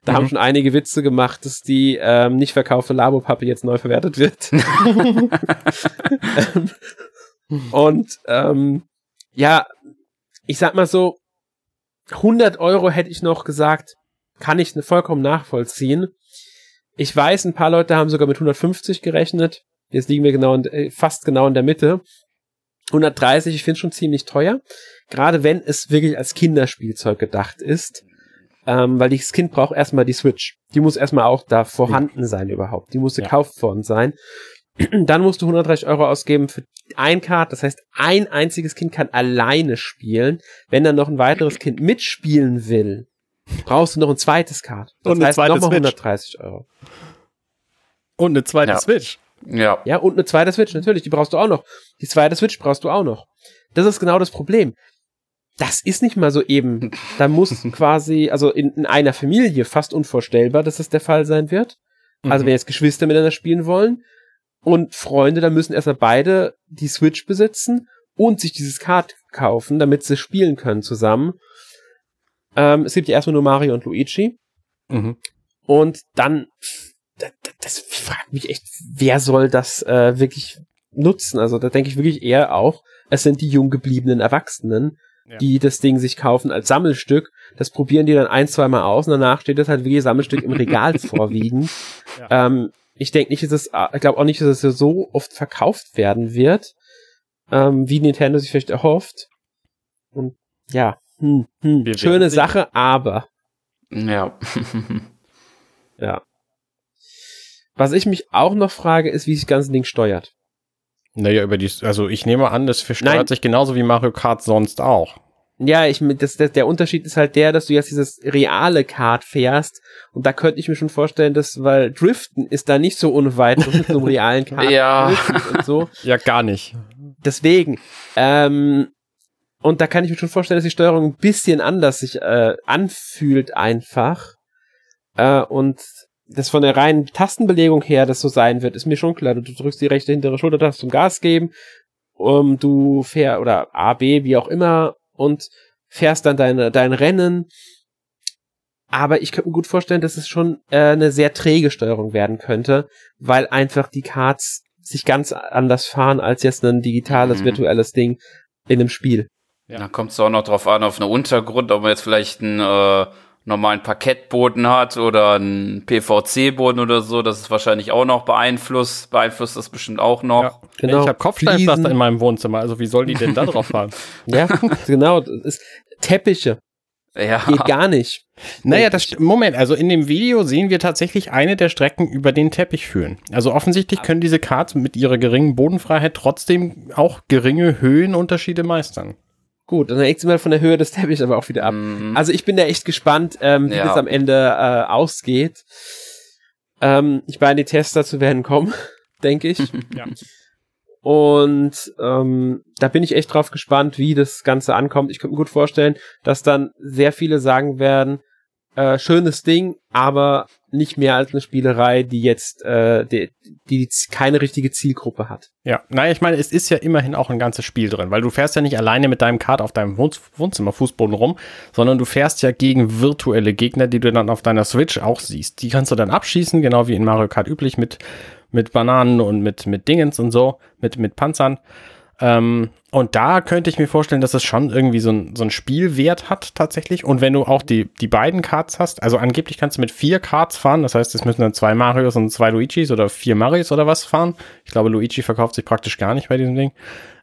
Da Mhm. haben schon einige Witze gemacht, dass die ähm, nicht verkaufte Labo-Pappe jetzt neu verwertet wird. Und ähm, ja, ich sag mal so, 100 Euro hätte ich noch gesagt, kann ich vollkommen nachvollziehen. Ich weiß, ein paar Leute haben sogar mit 150 gerechnet. Jetzt liegen wir genau in, äh, fast genau in der Mitte. 130, ich finde schon ziemlich teuer. Gerade wenn es wirklich als Kinderspielzeug gedacht ist. Ähm, weil das Kind braucht erstmal die Switch. Die muss erstmal auch da vorhanden sein überhaupt. Die muss Ja. gekauft worden sein. Dann musst du 130 Euro ausgeben für ein Card. Das heißt, ein einziges Kind kann alleine spielen. Wenn dann noch ein weiteres Kind mitspielen will, brauchst du noch ein zweites Card. Das Und eine heißt zweite nochmal Switch. 130 Euro. Und eine zweite Ja. Switch. Ja. Ja, und eine zweite Switch, natürlich, die brauchst du auch noch. Die zweite Switch brauchst du auch noch. Das ist genau das Problem. das ist nicht mal so eben. Da muss quasi, also in, in einer Familie fast unvorstellbar, dass das der Fall sein wird. Also Mhm. wenn jetzt Geschwister miteinander spielen wollen und Freunde, dann müssen erstmal beide die Switch besitzen und sich dieses Card kaufen, damit sie spielen können zusammen. Ähm, es gibt ja erstmal nur Mario und Luigi. Mhm. Und dann, das, das fragt mich echt, wer soll das äh, wirklich nutzen? Also da denke ich wirklich eher auch, es sind die jung gebliebenen Erwachsenen, Ja. die das Ding sich kaufen als Sammelstück. Das probieren die dann ein, zwei Mal aus und danach steht das halt wie Sammelstück im Regal vorwiegend. Ja. Ähm, ich denke nicht, dass es, ich glaube auch nicht, dass es so oft verkauft werden wird, ähm, wie Nintendo sich vielleicht erhofft. Und ja, hm, hm, Wir schöne sehen. Sache, aber Ja. Ja. Was ich mich auch noch frage, ist, wie sich das ganze Ding steuert. Naja, über die, also ich nehme an, das Nein. steuert sich genauso wie Mario Kart sonst auch. Ja, ich das, das, der Unterschied ist halt der, dass du jetzt dieses reale Kart fährst und da könnte ich mir schon vorstellen, dass weil Driften ist da nicht so unweit mit so einem realen Kart Ja. und so. Ja, gar nicht. Deswegen ähm, und da kann ich mir schon vorstellen, dass die Steuerung ein bisschen anders sich äh, anfühlt einfach äh, und das von der reinen Tastenbelegung her das so sein wird, ist mir schon klar. Du drückst die rechte hintere Schultertaste zum Gas geben, um, du fährst, oder A, B, wie auch immer, und fährst dann deine, dein Rennen. Aber ich könnte mir gut vorstellen, dass es schon äh, eine sehr träge Steuerung werden könnte, weil einfach die Karts sich ganz anders fahren als jetzt ein digitales, Mhm. virtuelles Ding in einem Spiel. Ja. Da kommt es auch noch drauf an, auf einen Untergrund, ob man jetzt vielleicht einen äh, normalen Parkettboden hat oder einen PVC-Boden oder so. Das ist wahrscheinlich auch noch beeinflusst. Beeinflusst das bestimmt auch noch. Ja. Genau. Ich habe Kopfsteinpflaster Fliesen. in meinem Wohnzimmer, also wie soll die denn da drauf fahren? Ja, genau. Das ist Teppiche. Ja. Geht gar nicht. Naja, das Moment, also in dem Video sehen wir tatsächlich eine der Strecken über den Teppich führen. Also offensichtlich können diese Karts mit ihrer geringen Bodenfreiheit trotzdem auch geringe Höhenunterschiede meistern. Gut, dann hängt es mal von der Höhe des Teppichs aber auch wieder ab. Mhm. Also ich bin da echt gespannt, ähm, wie Ja. das am Ende äh, ausgeht. Ähm, ich meine, die Tests dazu werden kommen, denke ich. Ja. Und ähm, da bin ich echt drauf gespannt, wie das Ganze ankommt. Ich könnte mir gut vorstellen, dass dann sehr viele sagen werden, äh, schönes Ding, aber nicht mehr als eine Spielerei, die jetzt äh, die, die keine richtige Zielgruppe hat. Ja, naja, ich meine, es ist ja immerhin auch ein ganzes Spiel drin, weil du fährst ja nicht alleine mit deinem Kart auf deinem Wohn Wohnzimmerfußboden rum, sondern du fährst ja gegen virtuelle Gegner, die du dann auf deiner Switch auch siehst. Die kannst du dann abschießen, genau wie in Mario Kart üblich, mit, mit Bananen und mit, mit Dingens und so, mit, mit Panzern. Ähm, und da könnte ich mir vorstellen, dass es schon irgendwie so ein, so ein Spielwert hat tatsächlich. Und wenn du auch die, die beiden Karts hast, also angeblich kannst du mit vier Karts fahren, das heißt, es müssen dann zwei Marios und zwei Luigis oder vier Marios oder was fahren. Ich glaube, Luigi verkauft sich praktisch gar nicht bei diesem Ding.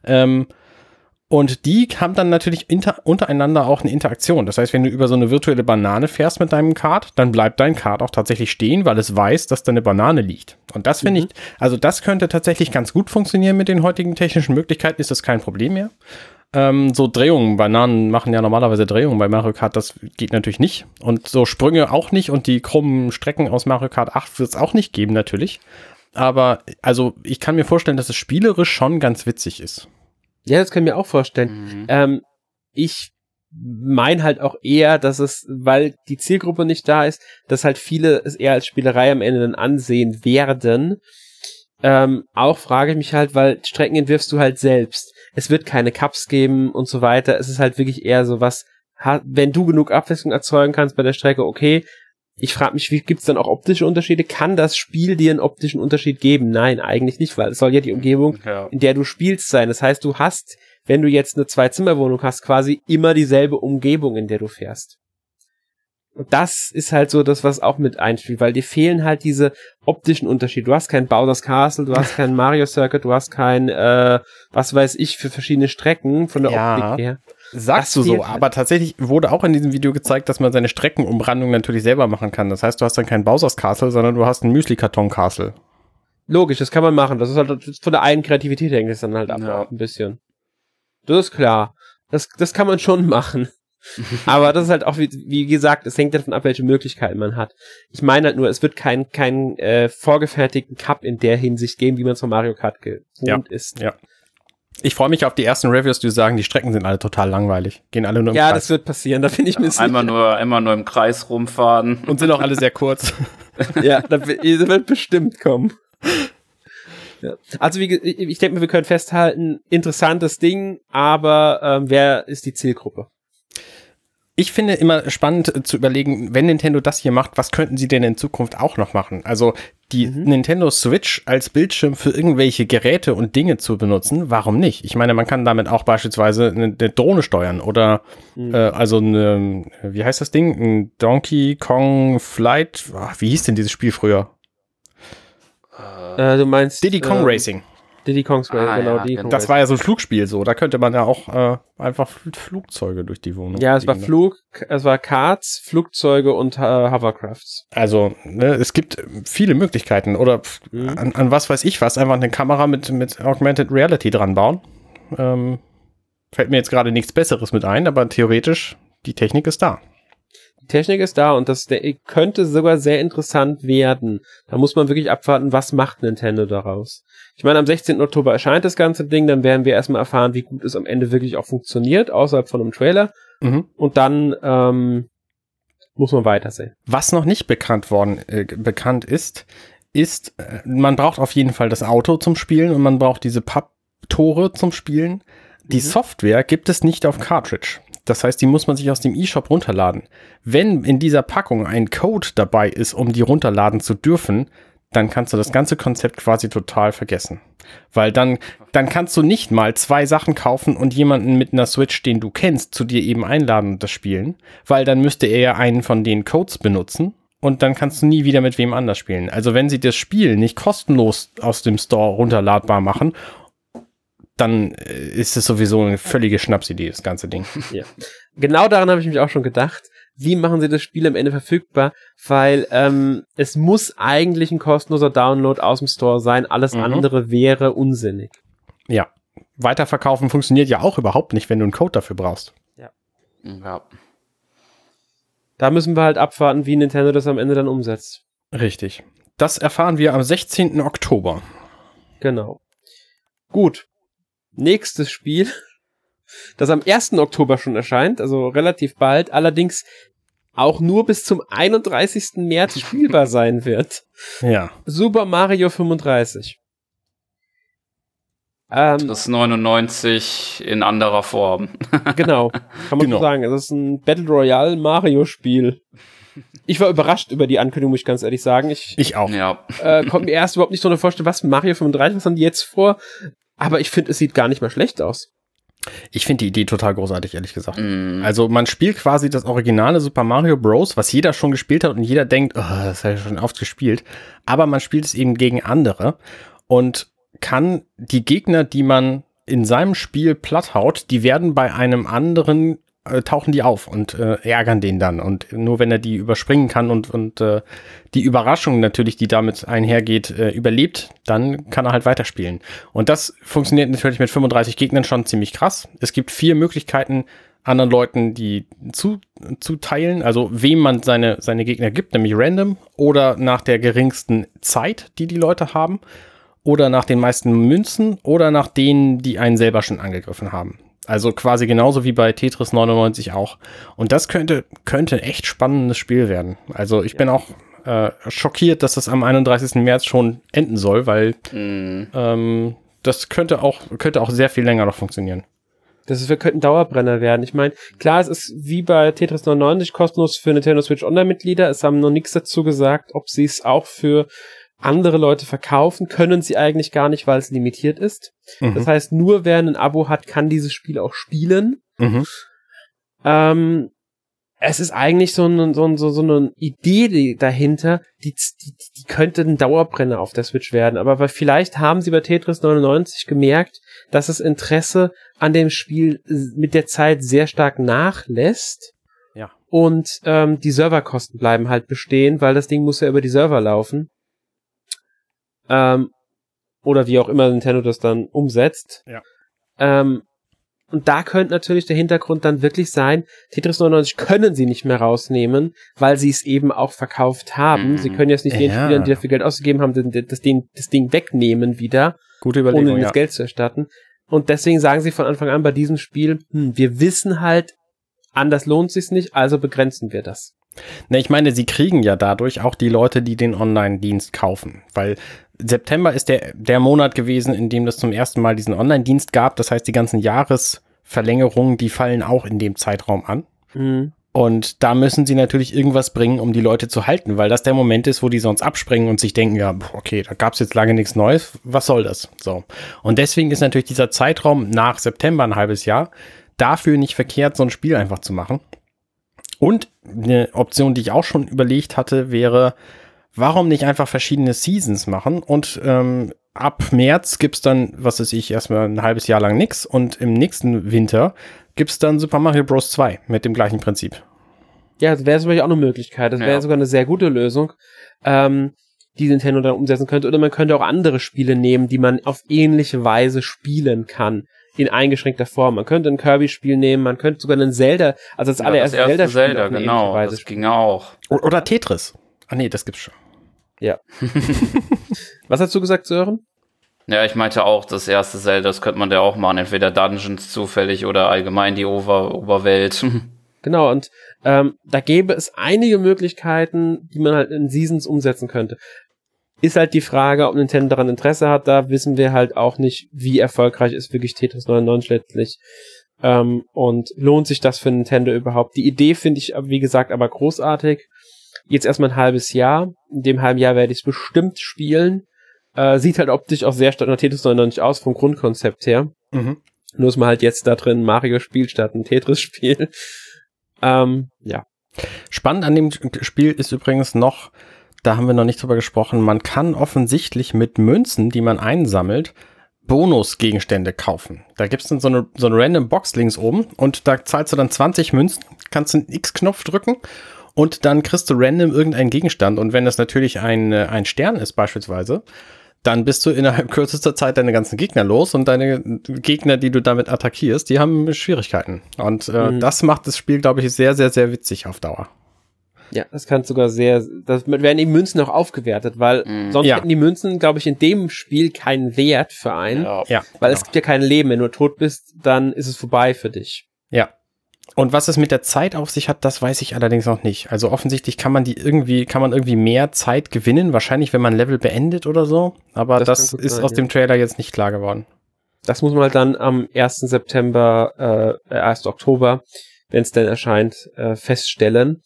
Ähm, und die haben dann natürlich untereinander auch eine Interaktion. Das heißt, wenn du über so eine virtuelle Banane fährst mit deinem Kart, dann bleibt dein Kart auch tatsächlich stehen, weil es weiß, dass da eine Banane liegt. Und das finde Mhm. ich, also das könnte tatsächlich ganz gut funktionieren mit den heutigen technischen Möglichkeiten, ist das kein Problem mehr. Ähm, so Drehungen, Bananen machen ja normalerweise Drehungen bei Mario Kart, das geht natürlich nicht. Und so Sprünge auch nicht und die krummen Strecken aus Mario Kart 8 wird es auch nicht geben, natürlich. Aber also ich kann mir vorstellen, dass es spielerisch schon ganz witzig ist. Ja, das kann ich mir auch vorstellen. Mhm. Ähm, ich mein halt auch eher, dass es, weil die Zielgruppe nicht da ist, dass halt viele es eher als Spielerei am Ende dann ansehen werden. Ähm, auch frage ich mich halt, weil Strecken entwirfst du halt selbst. Es wird keine Cups geben und so weiter. Es ist halt wirklich eher so was, wenn du genug Abwechslung erzeugen kannst bei der Strecke, okay. Ich frage mich, wie gibt's dann auch optische Unterschiede? Kann das Spiel dir einen optischen Unterschied geben? Nein, eigentlich nicht, weil es soll ja die Umgebung Ja. in der du spielst sein. Das heißt, du hast, wenn du jetzt eine Zwei-Zimmer-Wohnung hast, quasi immer dieselbe Umgebung, in der du fährst. Und das ist halt so das, was auch mit einspielt, weil dir fehlen halt diese optischen Unterschiede. Du hast kein Bowser's Castle, du hast kein Mario Circuit, du hast kein, äh, was weiß ich, für verschiedene Strecken von der Ja. Optik her. Sagst du so, aber tatsächlich wurde auch in diesem Video gezeigt, dass man seine Streckenumrandung natürlich selber machen kann. Das heißt, du hast dann kein Bowser's Castle, sondern du hast ein Müsli-Karton-Castle. Logisch, das kann man machen. Das ist halt von der eigenen Kreativität hängt es dann halt ab, Ja. ein bisschen. Das ist klar. Das, das kann man schon machen. Aber das ist halt auch, wie, wie gesagt, es hängt davon ab, welche Möglichkeiten man hat. Ich meine halt nur, es wird kein, kein äh, vorgefertigten Cup in der Hinsicht geben, wie man es von Mario Kart gewohnt ist. Ja. Ich freue mich auf die ersten Reviews, die sagen, die Strecken sind alle total langweilig. Gehen alle nur im ja, Kreis. Ja, das wird passieren, da finde ich mir sicher. Einmal nur, einmal nur im Kreis rumfahren. Und sind auch alle sehr kurz. ja, das wird bestimmt kommen. Ja. Also wie, ich denke, wir können festhalten, interessantes Ding, aber ähm, wer ist die Zielgruppe? Ich finde immer spannend zu überlegen, wenn Nintendo das hier macht, was könnten sie denn in Zukunft auch noch machen? Also die mhm. Nintendo Switch als Bildschirm für irgendwelche Geräte und Dinge zu benutzen, warum nicht? Ich meine, man kann damit auch beispielsweise eine, eine Drohne steuern oder mhm. äh, also eine, wie heißt das Ding? Ein Donkey Kong Flight, ach, wie hieß denn dieses Spiel früher? Äh, du meinst Diddy Kong ähm, Racing. Diddy Kong's ah, genau. Ja, Diddy Kong das war ja so ein Flugspiel so. Da könnte man ja auch äh, einfach Flugzeuge durch die Wohnung. Ja, es war Flug, es war Karts, Flugzeuge und äh, Hovercrafts. Also ne, es gibt viele Möglichkeiten oder mhm. an, an, was weiß ich was. Einfach eine Kamera mit mit Augmented Reality dran bauen. Ähm, fällt mir jetzt gerade nichts Besseres mit ein, aber theoretisch die Technik ist da. Die Technik ist da und das der, könnte sogar sehr interessant werden. Da muss man wirklich abwarten, was macht Nintendo daraus. Ich meine, am 16. Oktober erscheint das ganze Ding, dann werden wir erstmal erfahren, wie gut es am Ende wirklich auch funktioniert, außerhalb von einem Trailer. Mhm. Und dann ähm, muss man weitersehen. Was noch nicht bekannt worden äh, bekannt ist, ist, äh, man braucht auf jeden Fall das Auto zum Spielen und man braucht diese Papptore zum Spielen. Die mhm. Software gibt es nicht auf Cartridge. Das heißt, die muss man sich aus dem eShop runterladen. Wenn in dieser Packung ein Code dabei ist, um die runterladen zu dürfen, dann kannst du das ganze Konzept quasi total vergessen. Weil dann, dann kannst du nicht mal zwei Sachen kaufen und jemanden mit einer Switch, den du kennst, zu dir eben einladen und das spielen, weil dann müsste er ja einen von den Codes benutzen und dann kannst du nie wieder mit wem anders spielen. Also wenn sie das Spiel nicht kostenlos aus dem Store runterladbar machen dann äh, ist es sowieso eine völlige Schnapsidee, das ganze Ding. Ja. Genau daran habe ich mich auch schon gedacht. Wie machen sie das Spiel am Ende verfügbar? Weil ähm, es muss eigentlich ein kostenloser Download aus dem Store sein. Alles mhm. andere wäre unsinnig. Ja. Weiterverkaufen funktioniert ja auch überhaupt nicht, wenn du einen Code dafür brauchst. Ja. Ja. Da müssen wir halt abwarten, wie Nintendo das am Ende dann umsetzt. Richtig. Das erfahren wir am 16. Oktober. Genau. Gut nächstes Spiel, das am 1. Oktober schon erscheint, also relativ bald, allerdings auch nur bis zum 31. März spielbar sein wird. Ja. Super Mario 35. Ähm, das 99 in anderer Form. genau, kann man genau. so sagen. Es ist ein Battle Royale Mario Spiel. Ich war überrascht über die Ankündigung, muss ich ganz ehrlich sagen. Ich, ich auch. Ja. Äh, konnte mir erst überhaupt nicht so eine vorstellen, was Mario 35, was haben die jetzt vor? Aber ich finde, es sieht gar nicht mal schlecht aus. Ich finde die Idee total großartig, ehrlich gesagt. Mm. Also man spielt quasi das originale Super Mario Bros., was jeder schon gespielt hat und jeder denkt, oh, das hat ja schon oft gespielt. Aber man spielt es eben gegen andere und kann die Gegner, die man in seinem Spiel platt haut, die werden bei einem anderen äh, tauchen die auf und äh, ärgern den dann. Und nur wenn er die überspringen kann und, und äh, die Überraschung natürlich, die damit einhergeht, äh, überlebt, dann kann er halt weiterspielen. Und das funktioniert natürlich mit 35 Gegnern schon ziemlich krass. Es gibt vier Möglichkeiten, anderen Leuten die zu, zu teilen, also wem man seine, seine Gegner gibt, nämlich random oder nach der geringsten Zeit, die die Leute haben oder nach den meisten Münzen oder nach denen, die einen selber schon angegriffen haben. Also quasi genauso wie bei Tetris 99 auch. Und das könnte, könnte ein echt spannendes Spiel werden. Also ich ja. bin auch äh, schockiert, dass das am 31. März schon enden soll, weil mm. ähm, das könnte auch, könnte auch sehr viel länger noch funktionieren. Das ist, wir könnten Dauerbrenner werden. Ich meine, klar, es ist wie bei Tetris 99 kostenlos für Nintendo Switch Online-Mitglieder. Es haben noch nichts dazu gesagt, ob sie es auch für andere Leute verkaufen, können sie eigentlich gar nicht, weil es limitiert ist. Mhm. Das heißt, nur wer ein Abo hat, kann dieses Spiel auch spielen. Mhm. Ähm, es ist eigentlich so, ein, so, ein, so, so eine Idee dahinter, die, die, die könnte ein Dauerbrenner auf der Switch werden. Aber weil vielleicht haben sie bei Tetris 99 gemerkt, dass das Interesse an dem Spiel mit der Zeit sehr stark nachlässt. Ja. Und ähm, die Serverkosten bleiben halt bestehen, weil das Ding muss ja über die Server laufen. Ähm, oder wie auch immer Nintendo das dann umsetzt. Ja. Ähm, und da könnte natürlich der Hintergrund dann wirklich sein, Tetris 99 können sie nicht mehr rausnehmen, weil sie es eben auch verkauft haben. Mhm. Sie können jetzt nicht den ja. Spielern, die dafür Geld ausgegeben haben, das Ding, das Ding wegnehmen wieder, Gute Überlegung, ohne das ja. Geld zu erstatten. Und deswegen sagen sie von Anfang an bei diesem Spiel, hm, wir wissen halt, anders lohnt sich's nicht, also begrenzen wir das. Ne, ich meine, sie kriegen ja dadurch auch die Leute, die den Online-Dienst kaufen, weil September ist der, der Monat gewesen, in dem es zum ersten Mal diesen Online-Dienst gab. Das heißt, die ganzen Jahresverlängerungen, die fallen auch in dem Zeitraum an. Mhm. Und da müssen sie natürlich irgendwas bringen, um die Leute zu halten, weil das der Moment ist, wo die sonst abspringen und sich denken, ja, okay, da gab es jetzt lange nichts Neues, was soll das? So. Und deswegen ist natürlich dieser Zeitraum nach September ein halbes Jahr dafür nicht verkehrt, so ein Spiel einfach zu machen. Und eine Option, die ich auch schon überlegt hatte, wäre, warum nicht einfach verschiedene Seasons machen und ähm, ab März gibt's dann, was weiß ich, erstmal ein halbes Jahr lang nix und im nächsten Winter gibt's dann Super Mario Bros. 2 mit dem gleichen Prinzip. Ja, das wäre zum Beispiel auch eine Möglichkeit. Das wäre ja. sogar eine sehr gute Lösung, ähm, die Nintendo dann umsetzen könnte. Oder man könnte auch andere Spiele nehmen, die man auf ähnliche Weise spielen kann. In eingeschränkter Form. Man könnte ein Kirby-Spiel nehmen, man könnte sogar einen Zelda, also das ja, allererste das Zelda-Spiel. Zelda, genau, das ging auch. Oder Tetris. Ah nee, das gibt's schon. Ja. Was hast du gesagt, Sören? Ja, ich meinte auch, das erste Zelda, das könnte man da auch machen. Entweder Dungeons zufällig oder allgemein die Ober Oberwelt. Genau, und ähm, da gäbe es einige Möglichkeiten, die man halt in Seasons umsetzen könnte. Ist halt die Frage, ob Nintendo daran Interesse hat. Da wissen wir halt auch nicht, wie erfolgreich ist wirklich Tetris 99 letztlich. Ähm, und lohnt sich das für Nintendo überhaupt? Die Idee finde ich, wie gesagt, aber großartig. Jetzt erstmal ein halbes Jahr. In dem halben Jahr werde ich es bestimmt spielen. Äh, sieht halt optisch auch sehr stark nach Tetris 99 aus, vom Grundkonzept her. Mhm. Nur ist man halt jetzt da drin Mario spielt statt ein Tetris-Spiel. ähm, ja. Spannend an dem Spiel ist übrigens noch, da haben wir noch nicht drüber gesprochen, man kann offensichtlich mit Münzen, die man einsammelt, Bonusgegenstände kaufen. Da gibt's dann so eine, so eine random Box links oben und da zahlst du dann 20 Münzen, kannst einen X-Knopf drücken und dann kriegst du random irgendeinen Gegenstand. Und wenn das natürlich ein, äh, ein Stern ist beispielsweise, dann bist du innerhalb kürzester Zeit deine ganzen Gegner los und deine Gegner, die du damit attackierst, die haben Schwierigkeiten. Und äh, mhm. das macht das Spiel, glaube ich, sehr, sehr, sehr witzig auf Dauer. Ja, das kann sogar sehr, das werden die Münzen auch aufgewertet, weil mhm. sonst ja. hätten die Münzen, glaube ich, in dem Spiel keinen Wert für einen. Ja. Weil genau. es gibt ja kein Leben. Wenn du tot bist, dann ist es vorbei für dich. Ja. Und was es mit der Zeit auf sich hat, das weiß ich allerdings noch nicht. Also offensichtlich kann man die irgendwie, kann man irgendwie mehr Zeit gewinnen, wahrscheinlich wenn man Level beendet oder so. Aber das, das ist sein, aus ja. dem Trailer jetzt nicht klar geworden. Das muss man halt dann am 1. September, äh, 1. Oktober, wenn es denn erscheint, äh, feststellen.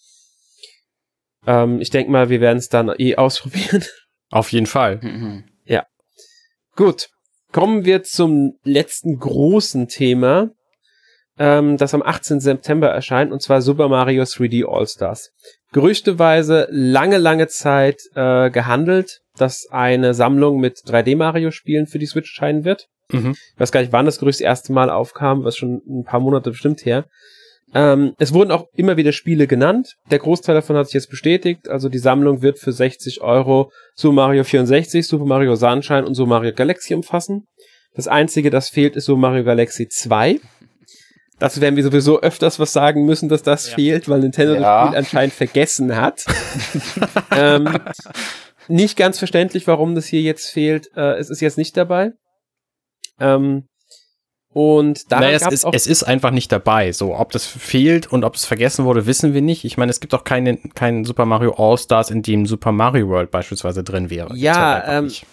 Ähm, ich denke mal, wir werden es dann eh ausprobieren. Auf jeden Fall. Mhm. Ja. Gut. Kommen wir zum letzten großen Thema ähm, das am 18. September erscheint, und zwar Super Mario 3D All-Stars. Gerüchteweise lange, lange Zeit äh, gehandelt, dass eine Sammlung mit 3D-Mario-Spielen für die Switch erscheinen wird. Mhm. Ich weiß gar nicht, wann das Gerücht das erste Mal aufkam, was schon ein paar Monate bestimmt her. Ähm, es wurden auch immer wieder Spiele genannt. Der Großteil davon hat sich jetzt bestätigt. Also die Sammlung wird für 60 Euro Super Mario 64, Super Mario Sunshine und Super Mario Galaxy umfassen. Das einzige, das fehlt, ist Super Mario Galaxy 2. Dazu werden wir sowieso öfters was sagen müssen, dass das ja. fehlt, weil Nintendo ja. das Spiel anscheinend vergessen hat. ähm, nicht ganz verständlich, warum das hier jetzt fehlt. Äh, es ist jetzt nicht dabei. Ähm, und da naja, es, ist, es ist einfach nicht dabei. So, ob das fehlt und ob es vergessen wurde, wissen wir nicht. Ich meine, es gibt auch keinen keinen Super Mario All Stars, in dem Super Mario World beispielsweise drin wäre. Ja, ähm, nicht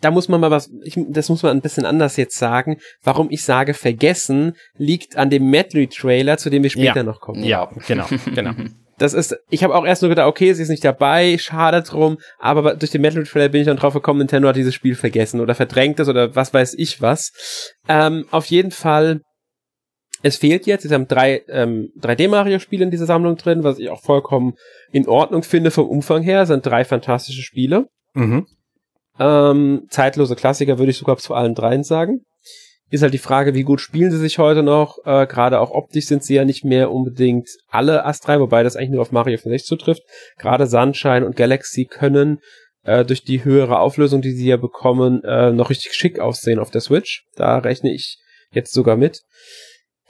da muss man mal was, ich, das muss man ein bisschen anders jetzt sagen. Warum ich sage vergessen, liegt an dem Medley-Trailer, zu dem wir später ja. noch kommen. Ja, genau, genau. Das ist, ich habe auch erst nur gedacht, okay, sie ist nicht dabei, schade drum, aber durch den Metal-Trailer bin ich dann drauf gekommen, Nintendo hat dieses Spiel vergessen oder verdrängt es oder was weiß ich was. Ähm, auf jeden Fall, es fehlt jetzt, es haben drei ähm, 3D-Mario-Spiele in dieser Sammlung drin, was ich auch vollkommen in Ordnung finde vom Umfang her, sind drei fantastische Spiele. Mhm. Ähm, zeitlose Klassiker würde ich sogar zu allen dreien sagen. Ist halt die Frage, wie gut spielen sie sich heute noch? Äh, Gerade auch optisch sind sie ja nicht mehr unbedingt alle Ast 3, wobei das eigentlich nur auf Mario 64 zutrifft. Gerade Sunshine und Galaxy können äh, durch die höhere Auflösung, die sie ja bekommen, äh, noch richtig schick aussehen auf der Switch. Da rechne ich jetzt sogar mit.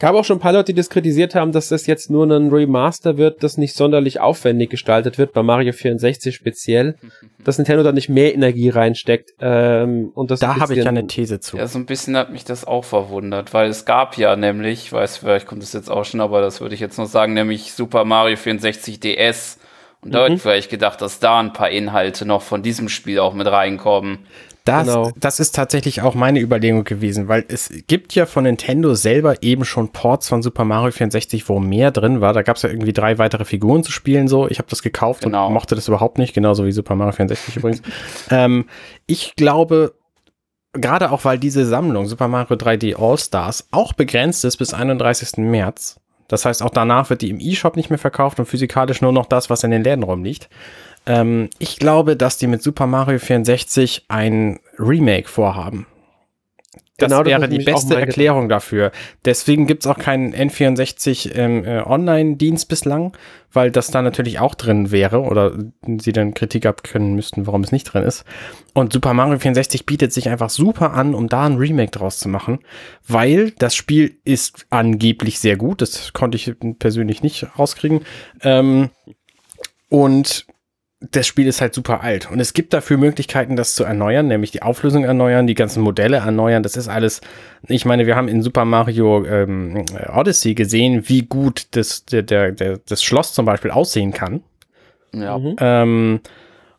Gab auch schon ein paar Leute, die das kritisiert haben, dass das jetzt nur ein Remaster wird, das nicht sonderlich aufwendig gestaltet wird, bei Mario 64 speziell, dass Nintendo da nicht mehr Energie reinsteckt. Ähm, und das da habe ich ja eine These zu. Ja, so ein bisschen hat mich das auch verwundert, weil es gab ja nämlich, ich weiß, vielleicht kommt es jetzt auch schon, aber das würde ich jetzt noch sagen, nämlich Super Mario 64 DS. Und da mhm. hätte ich vielleicht gedacht, dass da ein paar Inhalte noch von diesem Spiel auch mit reinkommen. Das, genau. das ist tatsächlich auch meine Überlegung gewesen, weil es gibt ja von Nintendo selber eben schon Ports von Super Mario 64, wo mehr drin war. Da gab es ja irgendwie drei weitere Figuren zu spielen. So, ich habe das gekauft genau. und mochte das überhaupt nicht, genauso wie Super Mario 64 übrigens. ähm, ich glaube, gerade auch weil diese Sammlung Super Mario 3D All Stars auch begrenzt ist bis 31. März. Das heißt, auch danach wird die im E-Shop nicht mehr verkauft und physikalisch nur noch das, was in den Läden rumliegt. Ähm, ich glaube, dass die mit Super Mario 64 ein Remake vorhaben. Das genau, wäre das die beste Erklärung gedacht. dafür. Deswegen gibt es auch keinen N64 ähm, äh, Online-Dienst bislang, weil das da natürlich auch drin wäre oder sie dann Kritik abkönnen müssten, warum es nicht drin ist. Und Super Mario 64 bietet sich einfach super an, um da ein Remake draus zu machen, weil das Spiel ist angeblich sehr gut. Das konnte ich persönlich nicht rauskriegen. Ähm, und das Spiel ist halt super alt und es gibt dafür Möglichkeiten, das zu erneuern, nämlich die Auflösung erneuern, die ganzen Modelle erneuern. Das ist alles. Ich meine, wir haben in Super Mario ähm, Odyssey gesehen, wie gut das, der, der, der, das Schloss zum Beispiel aussehen kann. Ja. Mhm. Ähm,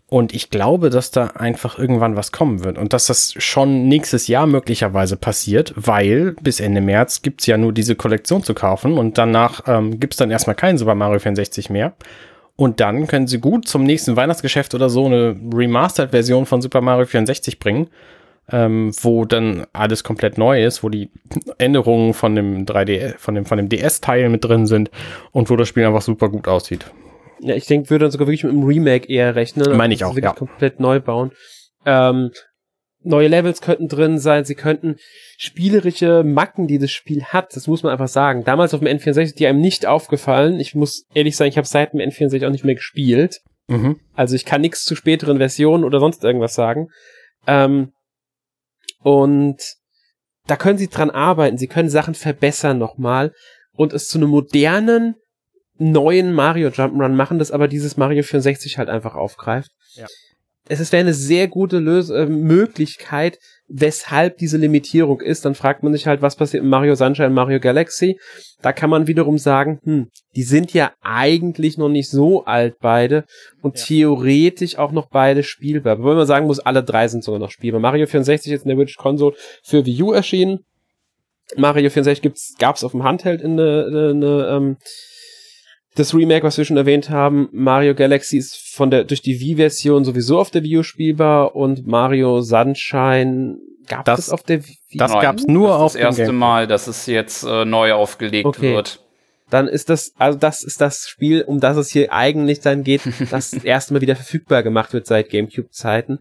und ich glaube, dass da einfach irgendwann was kommen wird und dass das schon nächstes Jahr möglicherweise passiert, weil bis Ende März gibt's ja nur diese Kollektion zu kaufen und danach ähm, gibt's dann erstmal keinen Super Mario 64 mehr. Und dann können sie gut zum nächsten Weihnachtsgeschäft oder so eine Remastered-Version von Super Mario 64 bringen, ähm, wo dann alles komplett neu ist, wo die Änderungen von dem 3D, von dem, von dem DS-Teil mit drin sind und wo das Spiel einfach super gut aussieht. Ja, ich denke, würde dann sogar wirklich mit einem Remake eher rechnen. Meine ich auch, wirklich ja. komplett neu bauen. Ähm, neue Levels könnten drin sein, sie könnten spielerische Macken, die das Spiel hat, das muss man einfach sagen. Damals auf dem N64, die einem nicht aufgefallen. Ich muss ehrlich sagen, ich habe seit dem N64 auch nicht mehr gespielt. Mhm. Also ich kann nichts zu späteren Versionen oder sonst irgendwas sagen. Ähm, und da können sie dran arbeiten, sie können Sachen verbessern nochmal und es zu einem modernen, neuen Mario Jump'n'Run machen, das aber dieses Mario 64 halt einfach aufgreift. Ja es wäre eine sehr gute Lös äh, Möglichkeit, weshalb diese Limitierung ist. Dann fragt man sich halt, was passiert mit Mario Sunshine und Mario Galaxy. Da kann man wiederum sagen, hm, die sind ja eigentlich noch nicht so alt beide und ja. theoretisch auch noch beide spielbar. Wobei man sagen muss, alle drei sind sogar noch spielbar. Mario 64 ist in der Virtual Console für Wii U erschienen. Mario 64 gibt's, gab's auf dem Handheld in eine, eine, eine ähm, das Remake, was wir schon erwähnt haben, Mario Galaxy ist von der durch die Wii-Version sowieso auf der Wii U spielbar und Mario Sunshine gab das, es auf der Wii. Das Nein, gab's nur das auf das erste Mal, dass es jetzt äh, neu aufgelegt okay. wird. Dann ist das, also das ist das Spiel, um das es hier eigentlich dann geht, das erste Mal wieder verfügbar gemacht wird seit GameCube-Zeiten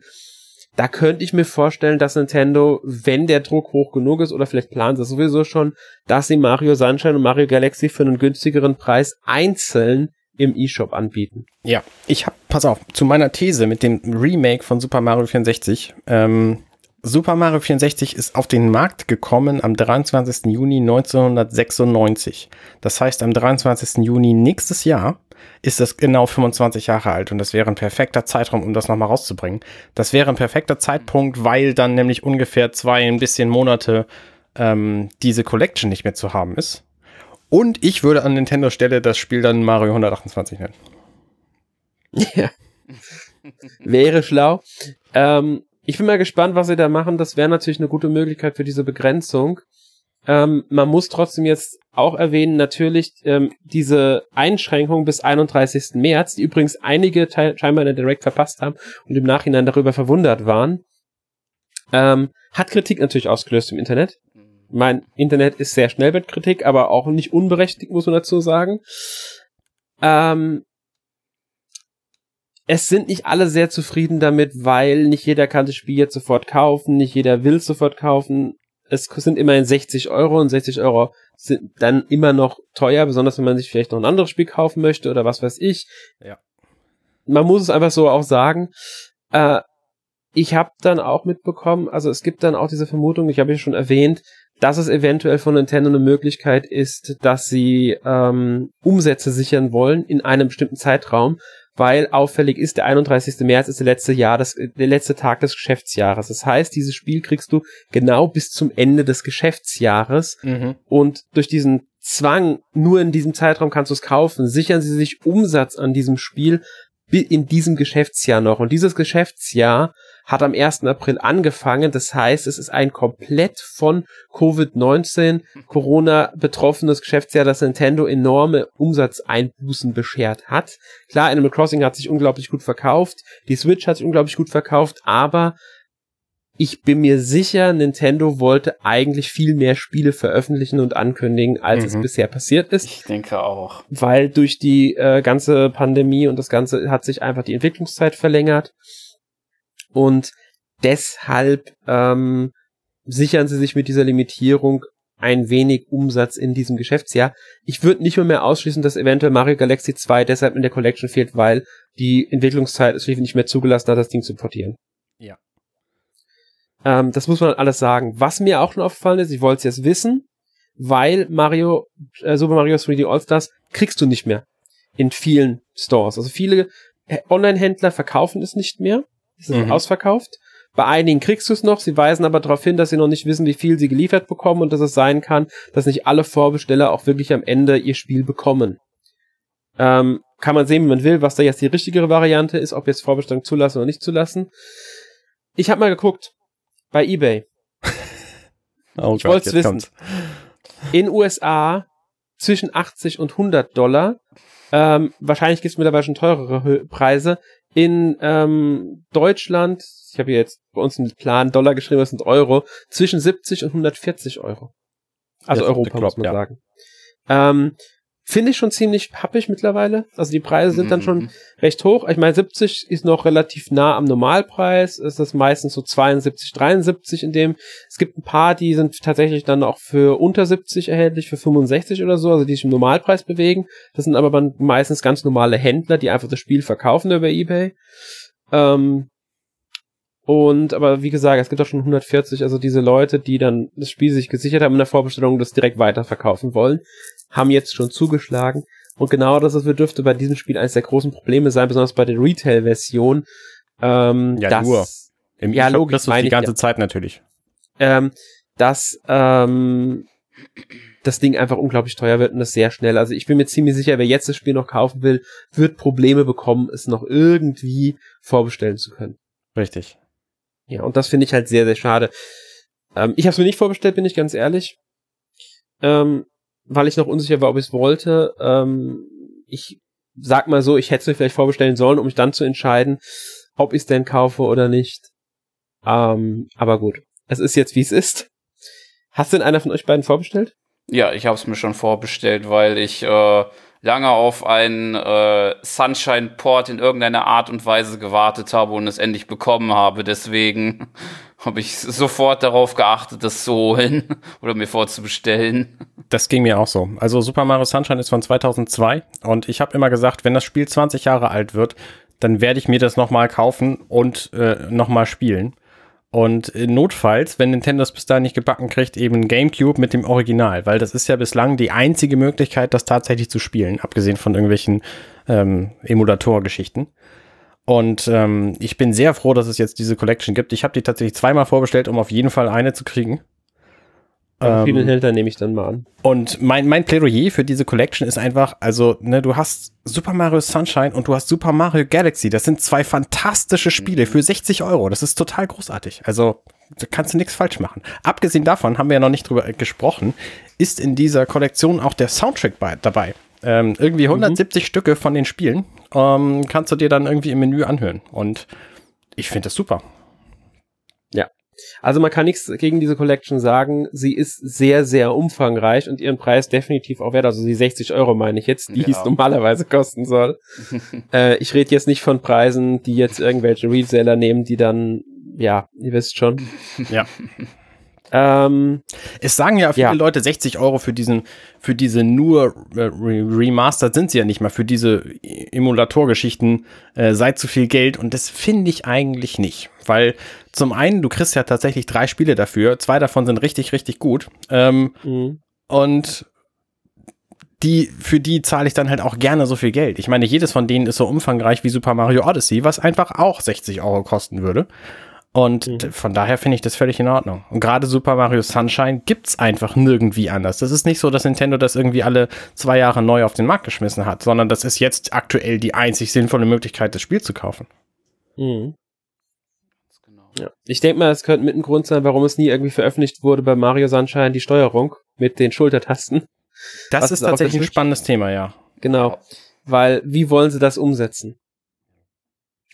da könnte ich mir vorstellen, dass Nintendo, wenn der Druck hoch genug ist, oder vielleicht planen sie sowieso schon, dass sie Mario Sunshine und Mario Galaxy für einen günstigeren Preis einzeln im eShop anbieten. Ja, ich hab, pass auf, zu meiner These mit dem Remake von Super Mario 64. Ähm, Super Mario 64 ist auf den Markt gekommen am 23. Juni 1996. Das heißt, am 23. Juni nächstes Jahr ist das genau 25 Jahre alt und das wäre ein perfekter Zeitraum, um das nochmal rauszubringen. Das wäre ein perfekter Zeitpunkt, weil dann nämlich ungefähr zwei, ein bisschen Monate ähm, diese Collection nicht mehr zu haben ist. Und ich würde an Nintendo Stelle das Spiel dann Mario 128 nennen. Ja. wäre schlau. Ähm, ich bin mal gespannt, was sie da machen. Das wäre natürlich eine gute Möglichkeit für diese Begrenzung. Ähm, man muss trotzdem jetzt auch erwähnen, natürlich ähm, diese Einschränkung bis 31. März, die übrigens einige scheinbar in der Direct verpasst haben und im Nachhinein darüber verwundert waren, ähm, hat Kritik natürlich ausgelöst im Internet. Mein Internet ist sehr schnell mit Kritik, aber auch nicht unberechtigt, muss man dazu sagen. Ähm, es sind nicht alle sehr zufrieden damit, weil nicht jeder kann das Spiel jetzt sofort kaufen, nicht jeder will sofort kaufen es sind immerhin 60 Euro und 60 Euro sind dann immer noch teuer, besonders wenn man sich vielleicht noch ein anderes Spiel kaufen möchte oder was weiß ich. Ja. Man muss es einfach so auch sagen. Äh, ich habe dann auch mitbekommen, also es gibt dann auch diese Vermutung, ich habe ja schon erwähnt, dass es eventuell von Nintendo eine Möglichkeit ist, dass sie ähm, Umsätze sichern wollen in einem bestimmten Zeitraum, weil auffällig ist, der 31. März ist der letzte Jahr, das, der letzte Tag des Geschäftsjahres. Das heißt, dieses Spiel kriegst du genau bis zum Ende des Geschäftsjahres mhm. und durch diesen Zwang, nur in diesem Zeitraum kannst du es kaufen, sichern sie sich Umsatz an diesem Spiel in diesem Geschäftsjahr noch. Und dieses Geschäftsjahr hat am 1. April angefangen. Das heißt, es ist ein komplett von Covid-19 Corona betroffenes Geschäftsjahr, das Nintendo enorme Umsatzeinbußen beschert hat. Klar, Animal Crossing hat sich unglaublich gut verkauft, die Switch hat sich unglaublich gut verkauft, aber ich bin mir sicher, Nintendo wollte eigentlich viel mehr Spiele veröffentlichen und ankündigen, als mhm. es bisher passiert ist. Ich denke auch. Weil durch die äh, ganze Pandemie und das Ganze hat sich einfach die Entwicklungszeit verlängert. Und deshalb ähm, sichern sie sich mit dieser Limitierung ein wenig Umsatz in diesem Geschäftsjahr. Ich würde nicht mehr, mehr ausschließen, dass eventuell Mario Galaxy 2 deshalb in der Collection fehlt, weil die Entwicklungszeit es nicht mehr zugelassen hat, das Ding zu portieren. Ja. Ähm, das muss man alles sagen. Was mir auch schon aufgefallen ist, ich wollte es jetzt wissen, weil Mario, äh, Super Mario 3D All-Stars kriegst du nicht mehr in vielen Stores. Also viele äh, Online-Händler verkaufen es nicht mehr. Es ist mhm. ausverkauft. Bei einigen kriegst du es noch, sie weisen aber darauf hin, dass sie noch nicht wissen, wie viel sie geliefert bekommen und dass es sein kann, dass nicht alle Vorbesteller auch wirklich am Ende ihr Spiel bekommen. Ähm, kann man sehen, wie man will, was da jetzt die richtigere Variante ist, ob jetzt Vorbestellung zulassen oder nicht zulassen. Ich habe mal geguckt, bei eBay. oh ich wollte es wissen. Kommt's. In USA zwischen 80 und 100 Dollar. Ähm, wahrscheinlich gibt es mittlerweile schon teurere Preise. In ähm, Deutschland, ich habe hier jetzt bei uns einen Plan Dollar geschrieben, das sind Euro, zwischen 70 und 140 Euro. Also Europa, Club, muss man ja. sagen. Ähm, Finde ich schon ziemlich happig mittlerweile. Also die Preise sind dann schon mhm. recht hoch. Ich meine, 70 ist noch relativ nah am Normalpreis. Es ist meistens so 72, 73 in dem. Es gibt ein paar, die sind tatsächlich dann auch für unter 70 erhältlich, für 65 oder so, also die sich im Normalpreis bewegen. Das sind aber dann meistens ganz normale Händler, die einfach das Spiel verkaufen über Ebay. Ähm, und, aber wie gesagt, es gibt auch schon 140, also diese Leute, die dann das Spiel sich gesichert haben in der Vorbestellung und das direkt weiterverkaufen wollen, haben jetzt schon zugeschlagen. Und genau das dürfte bei diesem Spiel eines der großen Probleme sein, besonders bei der Retail-Version. Ähm, ja, dass, nur. Im ja, logisch. Das ist die ganze ich, Zeit natürlich. Ähm, dass ähm, das Ding einfach unglaublich teuer wird und das sehr schnell. Also ich bin mir ziemlich sicher, wer jetzt das Spiel noch kaufen will, wird Probleme bekommen, es noch irgendwie vorbestellen zu können. Richtig. Ja, und das finde ich halt sehr, sehr schade. Ähm, ich habe es mir nicht vorbestellt, bin ich ganz ehrlich. Ähm, weil ich noch unsicher war, ob ich es wollte. Ähm, ich sag mal so, ich hätte es mir vielleicht vorbestellen sollen, um mich dann zu entscheiden, ob ich es denn kaufe oder nicht. Ähm, aber gut, es ist jetzt wie es ist. Hast denn einer von euch beiden vorbestellt? Ja, ich habe es mir schon vorbestellt, weil ich äh, lange auf einen äh, Sunshine-Port in irgendeiner Art und Weise gewartet habe und es endlich bekommen habe. Deswegen habe ich sofort darauf geachtet, das zu holen oder mir vorzubestellen. Das ging mir auch so. Also Super Mario Sunshine ist von 2002 und ich habe immer gesagt, wenn das Spiel 20 Jahre alt wird, dann werde ich mir das nochmal kaufen und äh, nochmal spielen. Und notfalls, wenn Nintendo das bis dahin nicht gebacken kriegt, eben GameCube mit dem Original, weil das ist ja bislang die einzige Möglichkeit, das tatsächlich zu spielen, abgesehen von irgendwelchen ähm, Emulator-Geschichten. Und ähm, ich bin sehr froh, dass es jetzt diese Collection gibt. Ich habe die tatsächlich zweimal vorbestellt, um auf jeden Fall eine zu kriegen. Ähm, vielen Hilter nehme ich dann mal an. Und mein, mein Plädoyer für diese Collection ist einfach, also, ne, du hast Super Mario Sunshine und du hast Super Mario Galaxy. Das sind zwei fantastische Spiele für 60 Euro. Das ist total großartig. Also, da kannst du nichts falsch machen. Abgesehen davon haben wir ja noch nicht drüber gesprochen, ist in dieser Kollektion auch der Soundtrack bei, dabei. Ähm, irgendwie 170 mhm. Stücke von den Spielen ähm, kannst du dir dann irgendwie im Menü anhören. Und ich finde das super. Also man kann nichts gegen diese Collection sagen. Sie ist sehr, sehr umfangreich und ihren Preis definitiv auch wert. Also die 60 Euro meine ich jetzt, die ja. es normalerweise kosten soll. äh, ich rede jetzt nicht von Preisen, die jetzt irgendwelche Reseller nehmen, die dann, ja, ihr wisst schon. Ja. Ähm, es sagen ja viele ja. Leute 60 Euro für diesen, für diese nur äh, Remastered sind sie ja nicht mal, für diese Emulatorgeschichten äh, sei zu viel Geld und das finde ich eigentlich nicht, weil zum einen, du kriegst ja tatsächlich drei Spiele dafür, zwei davon sind richtig, richtig gut ähm, mhm. und die, für die zahle ich dann halt auch gerne so viel Geld. Ich meine, jedes von denen ist so umfangreich wie Super Mario Odyssey, was einfach auch 60 Euro kosten würde. Und mhm. von daher finde ich das völlig in Ordnung. Und gerade Super Mario Sunshine gibt's einfach nirgendwie anders. Das ist nicht so, dass Nintendo das irgendwie alle zwei Jahre neu auf den Markt geschmissen hat, sondern das ist jetzt aktuell die einzig sinnvolle Möglichkeit, das Spiel zu kaufen. Mhm. Ja. Ich denke mal, das könnte mit ein Grund sein, warum es nie irgendwie veröffentlicht wurde bei Mario Sunshine die Steuerung mit den Schultertasten. Das Was ist tatsächlich ein spannendes Thema, ja. Genau. Weil, wie wollen sie das umsetzen?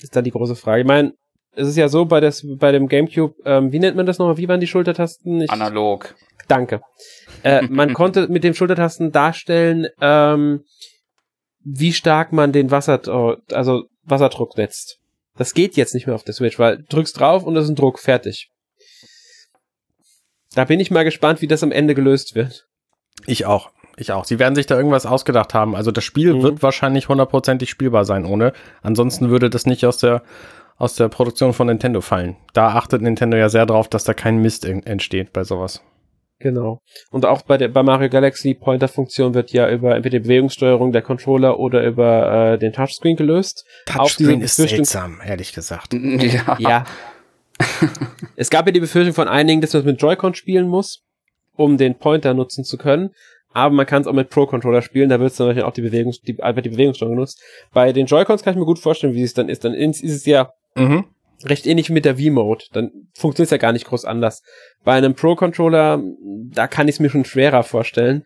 Ist dann die große Frage. Ich meine, es ist ja so bei, des, bei dem GameCube, ähm, wie nennt man das nochmal? Wie waren die Schultertasten? Ich, Analog. Danke. Äh, man konnte mit den Schultertasten darstellen, ähm, wie stark man den Wasser, also Wasserdruck setzt. Das geht jetzt nicht mehr auf der Switch, weil drückst drauf und das ist ein Druck, fertig. Da bin ich mal gespannt, wie das am Ende gelöst wird. Ich auch. Ich auch. Sie werden sich da irgendwas ausgedacht haben. Also das Spiel mhm. wird wahrscheinlich hundertprozentig spielbar sein ohne. Ansonsten würde das nicht aus der aus der Produktion von Nintendo fallen. Da achtet Nintendo ja sehr drauf, dass da kein Mist entsteht bei sowas. Genau. Und auch bei der bei Mario Galaxy Pointer-Funktion wird ja über entweder die Bewegungssteuerung der Controller oder über äh, den Touchscreen gelöst. Touchscreen ist seltsam, ehrlich gesagt. Ja. ja. es gab ja die Befürchtung von einigen, dass man mit Joy-Con spielen muss, um den Pointer nutzen zu können. Aber man kann es auch mit Pro-Controller spielen, da wird zum Beispiel auch die Bewegungs die, einfach die Bewegungssteuerung genutzt. Bei den Joy-Cons kann ich mir gut vorstellen, wie es dann ist. Dann ist es ja Mhm. Recht ähnlich wie mit der V-Mode. Dann funktioniert es ja gar nicht groß anders. Bei einem Pro-Controller, da kann ich es mir schon schwerer vorstellen.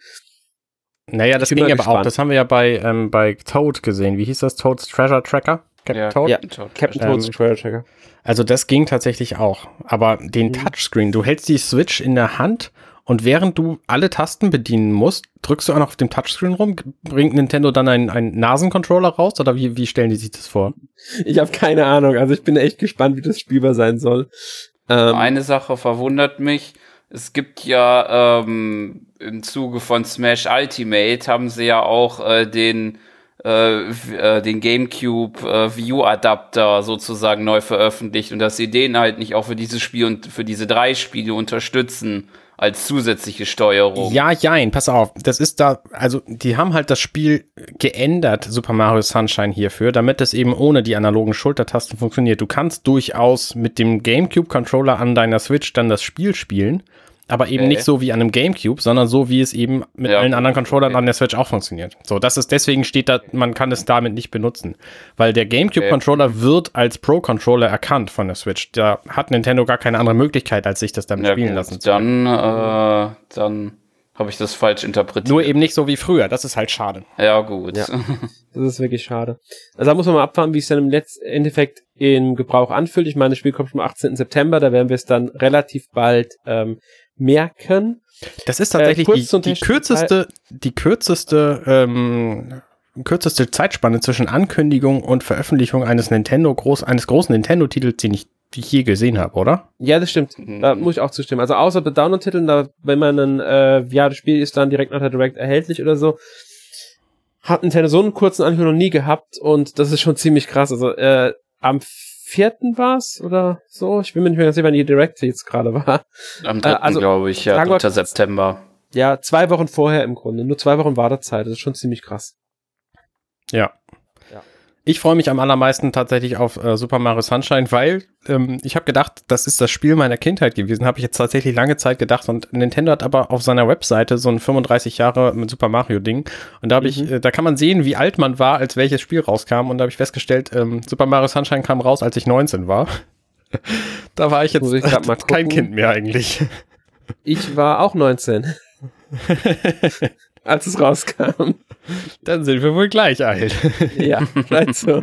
Naja, das ging aber gespannt. auch. Das haben wir ja bei, ähm, bei Toad gesehen. Wie hieß das? Toad's Treasure Tracker? Captain ja, Toad? Ja, Captain Toad's ähm, Treasure Tracker. Also das ging tatsächlich auch. Aber den mhm. Touchscreen, du hältst die Switch in der Hand und während du alle Tasten bedienen musst, drückst du auch noch auf dem Touchscreen rum. Bringt Nintendo dann einen, einen Nasencontroller raus oder wie, wie stellen die sich das vor? Ich habe keine Ahnung. Also ich bin echt gespannt, wie das spielbar sein soll. Ähm, Eine Sache verwundert mich. Es gibt ja ähm, im Zuge von Smash Ultimate haben sie ja auch äh, den äh, äh den GameCube äh, View Adapter sozusagen neu veröffentlicht und dass sie den halt nicht auch für dieses Spiel und für diese drei Spiele unterstützen als zusätzliche Steuerung. Ja, jein, pass auf. Das ist da, also die haben halt das Spiel geändert, Super Mario Sunshine hierfür, damit es eben ohne die analogen Schultertasten funktioniert. Du kannst durchaus mit dem GameCube-Controller an deiner Switch dann das Spiel spielen aber eben okay. nicht so wie an einem GameCube, sondern so wie es eben mit ja, allen anderen Controllern okay. an der Switch auch funktioniert. So, das ist deswegen steht da, man kann es damit nicht benutzen, weil der GameCube-Controller okay. wird als Pro-Controller erkannt von der Switch. Da hat Nintendo gar keine andere Möglichkeit, als sich das damit ja, spielen gut. lassen zu können. Dann, äh, dann habe ich das falsch interpretiert. Nur eben nicht so wie früher. Das ist halt schade. Ja, gut. Ja, das ist wirklich schade. Also da muss man mal abfahren, wie es dann im letzten Endeffekt in Gebrauch anfühlt. Ich meine, das Spiel kommt schon am 18. September. Da werden wir es dann relativ bald ähm, merken. Das ist tatsächlich äh, die, die kürzeste, die kürzeste, ähm, kürzeste Zeitspanne zwischen Ankündigung und Veröffentlichung eines Nintendo groß, eines großen Nintendo-Titels, den ich, die ich je gesehen habe, oder? Ja, das stimmt. Mhm. Da muss ich auch zustimmen. Also außer bei Download-Titeln, da, wenn man ein, äh, ja, das Spiel ist dann direkt nach der Direct erhältlich oder so, hat Nintendo so einen kurzen Ankündigung noch nie gehabt und das ist schon ziemlich krass. Also äh, am vierten war's oder so. Ich bin mir nicht mehr ganz sicher, wann die Direct jetzt gerade war. Am dritten, äh, also, glaube ich, ja, 3. September. Ja, zwei Wochen vorher im Grunde. Nur zwei Wochen Wartezeit. Das ist schon ziemlich krass. Ja. Ich freue mich am allermeisten tatsächlich auf äh, Super Mario Sunshine, weil ähm, ich habe gedacht, das ist das Spiel meiner Kindheit gewesen. Habe ich jetzt tatsächlich lange Zeit gedacht. Und Nintendo hat aber auf seiner Webseite so ein 35 Jahre mit Super Mario Ding. Und da habe mhm. ich, äh, da kann man sehen, wie alt man war, als welches Spiel rauskam. Und da habe ich festgestellt, ähm, Super Mario Sunshine kam raus, als ich 19 war. da war ich jetzt ich kein Kind mehr eigentlich. Ich war auch 19. als es rauskam. Dann sind wir wohl gleich alt. ja, vielleicht so.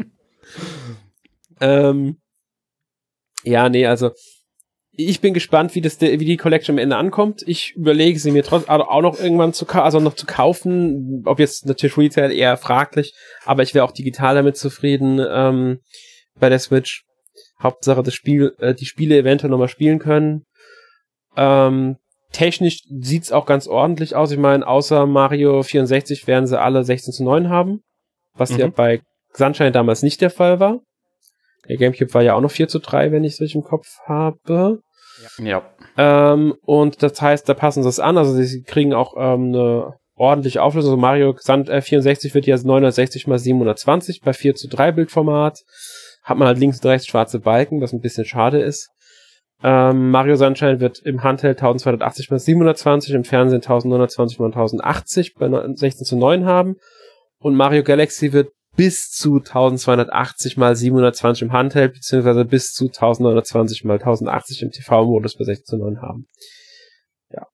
ähm, ja, nee, also ich bin gespannt, wie das, wie die Collection am Ende ankommt. Ich überlege sie mir trotzdem also auch noch irgendwann zu, also noch zu kaufen. Ob jetzt natürlich Retail eher fraglich, aber ich wäre auch digital damit zufrieden ähm, bei der Switch. Hauptsache das Spiel, äh, die Spiele eventuell nochmal spielen können. Ähm, technisch sieht's auch ganz ordentlich aus. Ich meine, außer Mario 64 werden sie alle 16 zu 9 haben, was mhm. ja bei Sunshine damals nicht der Fall war. Der Gamecube war ja auch noch 4 zu 3, wenn ich es richtig im Kopf habe. Ja. Ähm, und das heißt, da passen sie es an. Also sie kriegen auch ähm, eine ordentliche Auflösung. Also Mario Sand, äh, 64 wird ja 960 mal 720 bei 4 zu 3 Bildformat. Hat man halt links und rechts schwarze Balken, was ein bisschen schade ist. Ähm, Mario Sunshine wird im Handheld 1280 x 720, im Fernsehen 1920 x 1080 bei 16 zu 9 haben. Und Mario Galaxy wird bis zu 1280 x 720 im Handheld, beziehungsweise bis zu 1920 x 1080 im TV-Modus bei 16 zu 9 haben. Ja.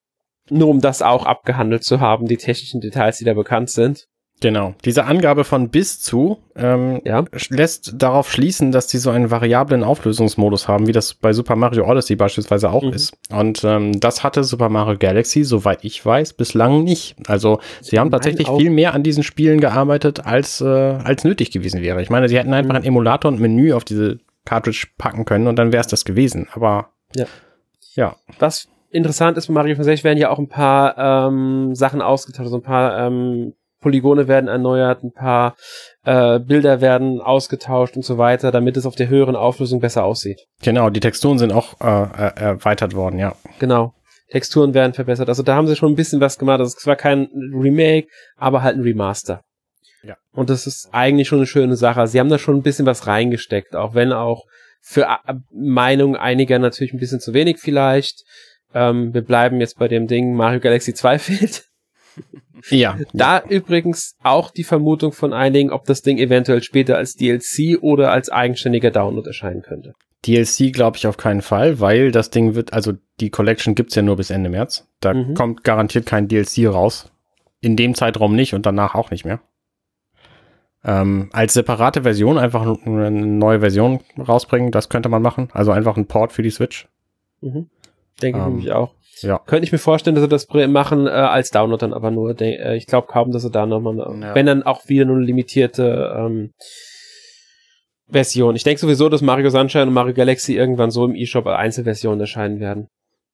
Nur um das auch abgehandelt zu haben, die technischen Details, die da bekannt sind. Genau. Diese Angabe von bis zu ähm, ja. lässt darauf schließen, dass die so einen variablen Auflösungsmodus haben, wie das bei Super Mario Odyssey beispielsweise auch mhm. ist. Und ähm, das hatte Super Mario Galaxy, soweit ich weiß, bislang nicht. Also sie haben tatsächlich viel mehr an diesen Spielen gearbeitet, als, äh, als nötig gewesen wäre. Ich meine, sie hätten einfach mhm. ein Emulator und Menü auf diese Cartridge packen können und dann wäre es das gewesen. Aber ja. ja. Was interessant ist bei Mario 64 werden ja auch ein paar ähm, Sachen ausgetauscht, so ein paar ähm, Polygone werden erneuert, ein paar äh, Bilder werden ausgetauscht und so weiter, damit es auf der höheren Auflösung besser aussieht. Genau, die Texturen sind auch äh, erweitert worden, ja. Genau. Texturen werden verbessert. Also da haben sie schon ein bisschen was gemacht. Das ist zwar kein Remake, aber halt ein Remaster. Ja. Und das ist eigentlich schon eine schöne Sache. Sie haben da schon ein bisschen was reingesteckt, auch wenn auch für äh, Meinung einiger natürlich ein bisschen zu wenig vielleicht. Ähm, wir bleiben jetzt bei dem Ding, Mario Galaxy 2 fehlt. Ja. Da übrigens auch die Vermutung von einigen, ob das Ding eventuell später als DLC oder als eigenständiger Download erscheinen könnte. DLC glaube ich auf keinen Fall, weil das Ding wird, also die Collection gibt's ja nur bis Ende März. Da mhm. kommt garantiert kein DLC raus. In dem Zeitraum nicht und danach auch nicht mehr. Ähm, als separate Version einfach eine neue Version rausbringen, das könnte man machen. Also einfach ein Port für die Switch. Mhm. Denke ähm, ich nämlich auch. Ja. Könnte ich mir vorstellen, dass sie das machen äh, als Download dann aber nur. Äh, ich glaube kaum, dass sie da nochmal, ja. wenn dann auch wieder nur eine limitierte ähm, Version. Ich denke sowieso, dass Mario Sunshine und Mario Galaxy irgendwann so im eShop als Einzelversionen erscheinen werden.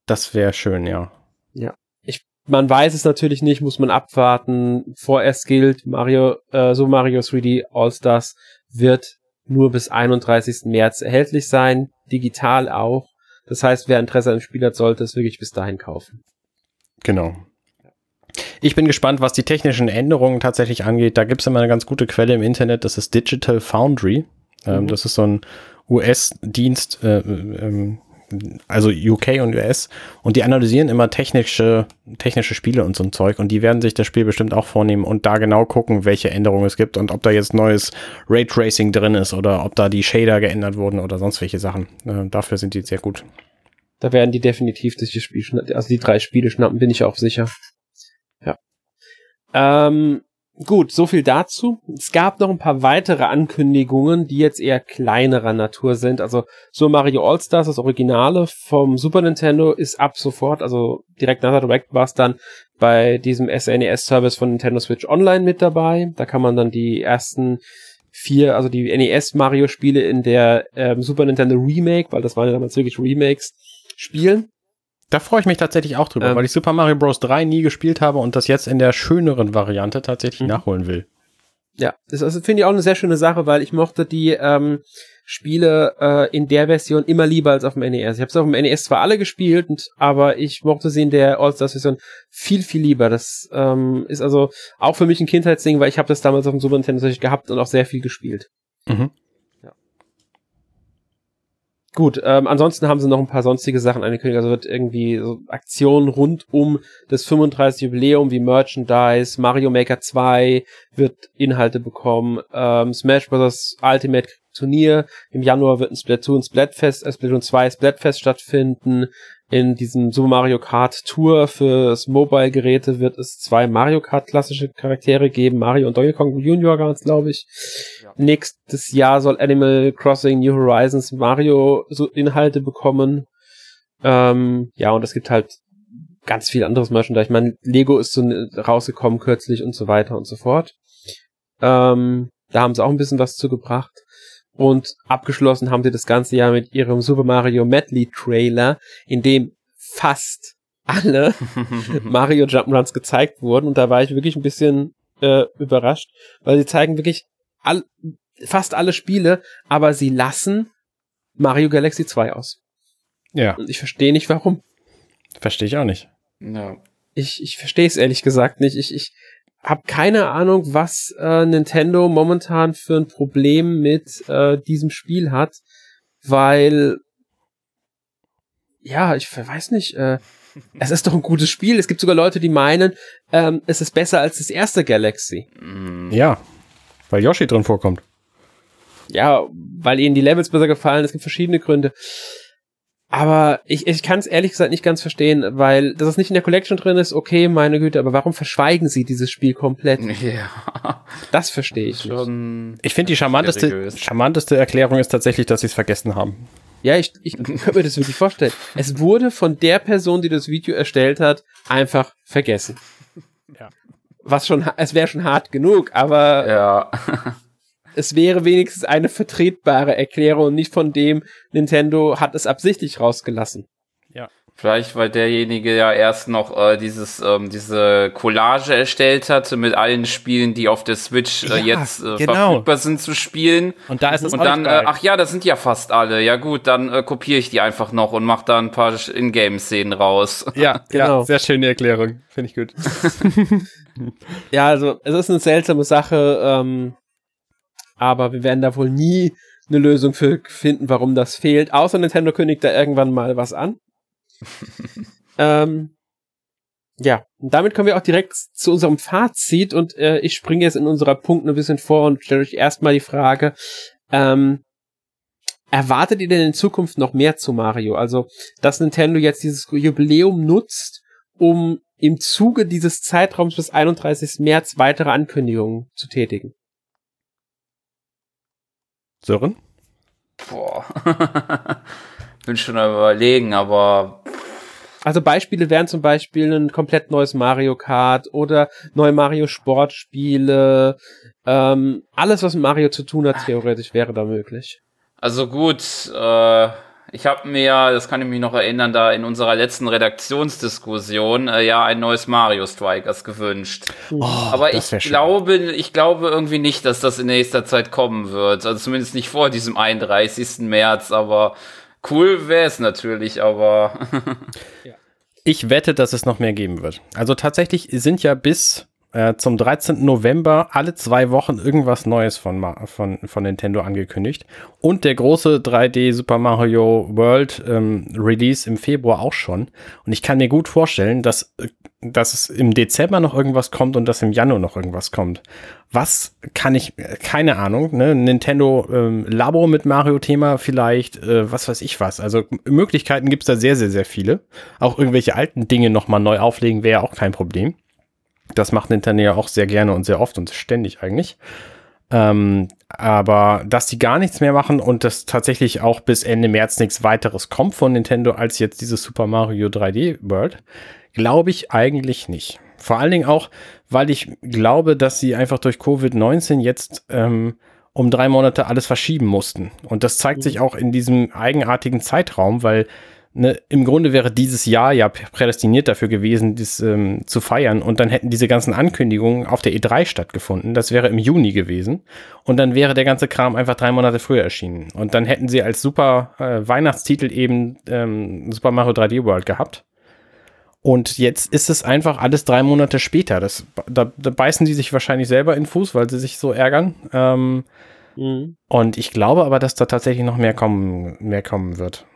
Das wäre schön, ja. Ja. Ich, man weiß es natürlich nicht, muss man abwarten. Vorerst gilt, Mario, äh, so Mario 3D All-Stars wird nur bis 31. März erhältlich sein, digital auch. Das heißt, wer Interesse an dem Spiel hat, sollte es wirklich bis dahin kaufen. Genau. Ich bin gespannt, was die technischen Änderungen tatsächlich angeht. Da gibt es immer eine ganz gute Quelle im Internet, das ist Digital Foundry. Ähm, mhm. das ist so ein US-Dienst, äh, ähm, also UK und US, und die analysieren immer technische, technische Spiele und so ein Zeug und die werden sich das Spiel bestimmt auch vornehmen und da genau gucken, welche Änderungen es gibt und ob da jetzt neues Raytracing drin ist oder ob da die Shader geändert wurden oder sonst welche Sachen. Äh, dafür sind die sehr gut. Da werden die definitiv das Spiel, also die drei Spiele schnappen, bin ich auch sicher. Ja. Ähm, Gut, so viel dazu. Es gab noch ein paar weitere Ankündigungen, die jetzt eher kleinerer Natur sind. Also so Mario All-Stars, das Originale vom Super Nintendo, ist ab sofort, also direkt nach der Direct war es dann bei diesem SNES-Service von Nintendo Switch Online mit dabei. Da kann man dann die ersten vier, also die NES-Mario-Spiele in der ähm, Super Nintendo Remake, weil das waren ja damals wirklich Remakes, spielen. Da freue ich mich tatsächlich auch drüber, ähm, weil ich Super Mario Bros. 3 nie gespielt habe und das jetzt in der schöneren Variante tatsächlich mhm. nachholen will. Ja, das also finde ich auch eine sehr schöne Sache, weil ich mochte die ähm, Spiele äh, in der Version immer lieber als auf dem NES. Ich habe es auf dem NES zwar alle gespielt, aber ich mochte sie in der All-Stars-Version viel, viel lieber. Das ähm, ist also auch für mich ein Kindheitsding, weil ich habe das damals auf dem Super Nintendo gehabt und auch sehr viel gespielt. Mhm. Gut, ähm, ansonsten haben sie noch ein paar sonstige Sachen angekündigt. Also wird irgendwie so Aktionen rund um das 35 Jubiläum wie Merchandise, Mario Maker 2 wird Inhalte bekommen, ähm, Smash Bros. Ultimate Turnier. Im Januar wird ein Splatoon Splatfest, äh, Splatoon 2 Splatfest stattfinden. In diesem Super Mario Kart Tour fürs Mobile-Geräte wird es zwei Mario Kart klassische Charaktere geben. Mario und Donkey Kong Junior ganz, glaube ich. Ja. Nächstes Jahr soll Animal Crossing New Horizons Mario so Inhalte bekommen. Ähm, ja, und es gibt halt ganz viel anderes Merchandise. Ich meine, Lego ist so rausgekommen kürzlich und so weiter und so fort. Ähm, da haben sie auch ein bisschen was zugebracht. Und abgeschlossen haben sie das ganze Jahr mit ihrem Super Mario Medley Trailer, in dem fast alle Mario Jump'n'Runs gezeigt wurden und da war ich wirklich ein bisschen äh, überrascht, weil sie zeigen wirklich all, fast alle Spiele, aber sie lassen Mario Galaxy 2 aus. Ja. Und ich verstehe nicht warum. Verstehe ich auch nicht. Ja. Ich, ich verstehe es ehrlich gesagt nicht. Ich, ich habe keine Ahnung, was äh, Nintendo momentan für ein Problem mit äh, diesem Spiel hat, weil ja, ich weiß nicht, äh, es ist doch ein gutes Spiel. Es gibt sogar Leute, die meinen, ähm, es ist besser als das erste Galaxy. Mm. Ja, weil Yoshi drin vorkommt. Ja, weil ihnen die Levels besser gefallen. Es gibt verschiedene Gründe. Aber ich, ich kann es ehrlich gesagt nicht ganz verstehen, weil dass es nicht in der Collection drin ist, okay, meine Güte, aber warum verschweigen sie dieses Spiel komplett? Ja. Das verstehe ich nicht. Schon. Ich finde, die charmanteste, Seriös. charmanteste Erklärung ist tatsächlich, dass sie es vergessen haben. Ja, ich, ich könnte mir das wirklich vorstellen. Es wurde von der Person, die das Video erstellt hat, einfach vergessen. Ja. Was schon, es wäre schon hart genug, aber Ja. Es wäre wenigstens eine vertretbare Erklärung und nicht von dem Nintendo hat es absichtlich rausgelassen. Vielleicht, weil derjenige ja erst noch äh, dieses, ähm, diese Collage erstellt hatte mit allen Spielen, die auf der Switch äh, Ja, jetzt äh, genau. verfügbar sind zu spielen. Und da ist es Und auch dann, nicht äh, geil. ach ja, das sind ja fast alle. Ja gut, dann äh, kopiere ich die einfach noch und mach da ein paar Ingame-Szenen raus. ja, Genau. ja, sehr schöne Erklärung. Finde ich gut. Ja, also es ist eine seltsame Sache, ähm, aber wir werden da wohl nie eine Lösung für finden, warum das fehlt. Außer Nintendo kündigt da irgendwann mal was an. ähm, ja, und damit kommen wir auch direkt zu unserem Fazit und äh, ich springe jetzt in unserer Punkte ein bisschen vor und stelle euch erstmal die Frage, ähm, erwartet ihr denn in Zukunft noch mehr zu Mario? Also, dass Nintendo jetzt dieses Jubiläum nutzt, um im Zuge dieses Zeitraums bis 31. März weitere Ankündigungen zu tätigen. Sören? Boah. Bin schon am überlegen, aber Also Beispiele wären zum Beispiel ein komplett neues Mario Kart oder neue Mario Sportspiele. Ähm, alles, was mit Mario zu tun hat, theoretisch wäre da möglich. Also gut, äh, ich habe mir, das kann ich mich noch erinnern, da in unserer letzten Redaktionsdiskussion äh, ja ein neues Mario Strikers gewünscht. Oh, Aber ich glaube, ich glaube irgendwie nicht, dass das in nächster Zeit kommen wird. Also zumindest nicht vor diesem 31. März, aber cool wäre es natürlich, aber Ich wette, dass es noch mehr geben wird. Also tatsächlich sind ja bis äh, zum 13. November alle zwei Wochen irgendwas Neues von, von, von Nintendo angekündigt. Und der große 3D Super Mario World ähm, Release im Februar auch schon. Und ich kann mir gut vorstellen, dass, äh, dass es im Dezember noch irgendwas kommt und dass im Januar noch irgendwas kommt. Was kann ich, äh, keine Ahnung, ne? Nintendo ähm, Labo mit Mario-Thema vielleicht, äh, was weiß ich was. Also Möglichkeiten gibt's da sehr, sehr, sehr viele. Auch irgendwelche alten Dinge nochmal neu auflegen wäre auch kein Problem. Das macht Nintendo ja auch sehr gerne und sehr oft und ständig eigentlich. Ähm, aber dass die gar nichts mehr machen und dass tatsächlich auch bis Ende März nichts weiteres kommt von Nintendo als jetzt dieses Super Mario 3D World, glaube ich eigentlich nicht. Vor allen Dingen auch, weil ich glaube, dass sie einfach durch Covid-19 jetzt ähm, um drei Monate alles verschieben mussten. Und das zeigt sich auch in diesem eigenartigen Zeitraum, weil ne, im Grunde wäre dieses Jahr ja prädestiniert dafür gewesen, das ähm, zu feiern. Und dann hätten diese ganzen Ankündigungen auf der E3 stattgefunden. Das wäre im Juni gewesen. Und dann wäre der ganze Kram einfach drei Monate früher erschienen. Und dann hätten sie als super äh, Weihnachtstitel eben ähm, Super Mario 3D World gehabt. Und jetzt ist es einfach alles drei Monate später. Das, da, da beißen die sich wahrscheinlich selber in den Fuß, weil sie sich so ärgern. Ähm, Mhm. und ich glaube aber, dass da tatsächlich noch mehr kommen, mehr kommen wird.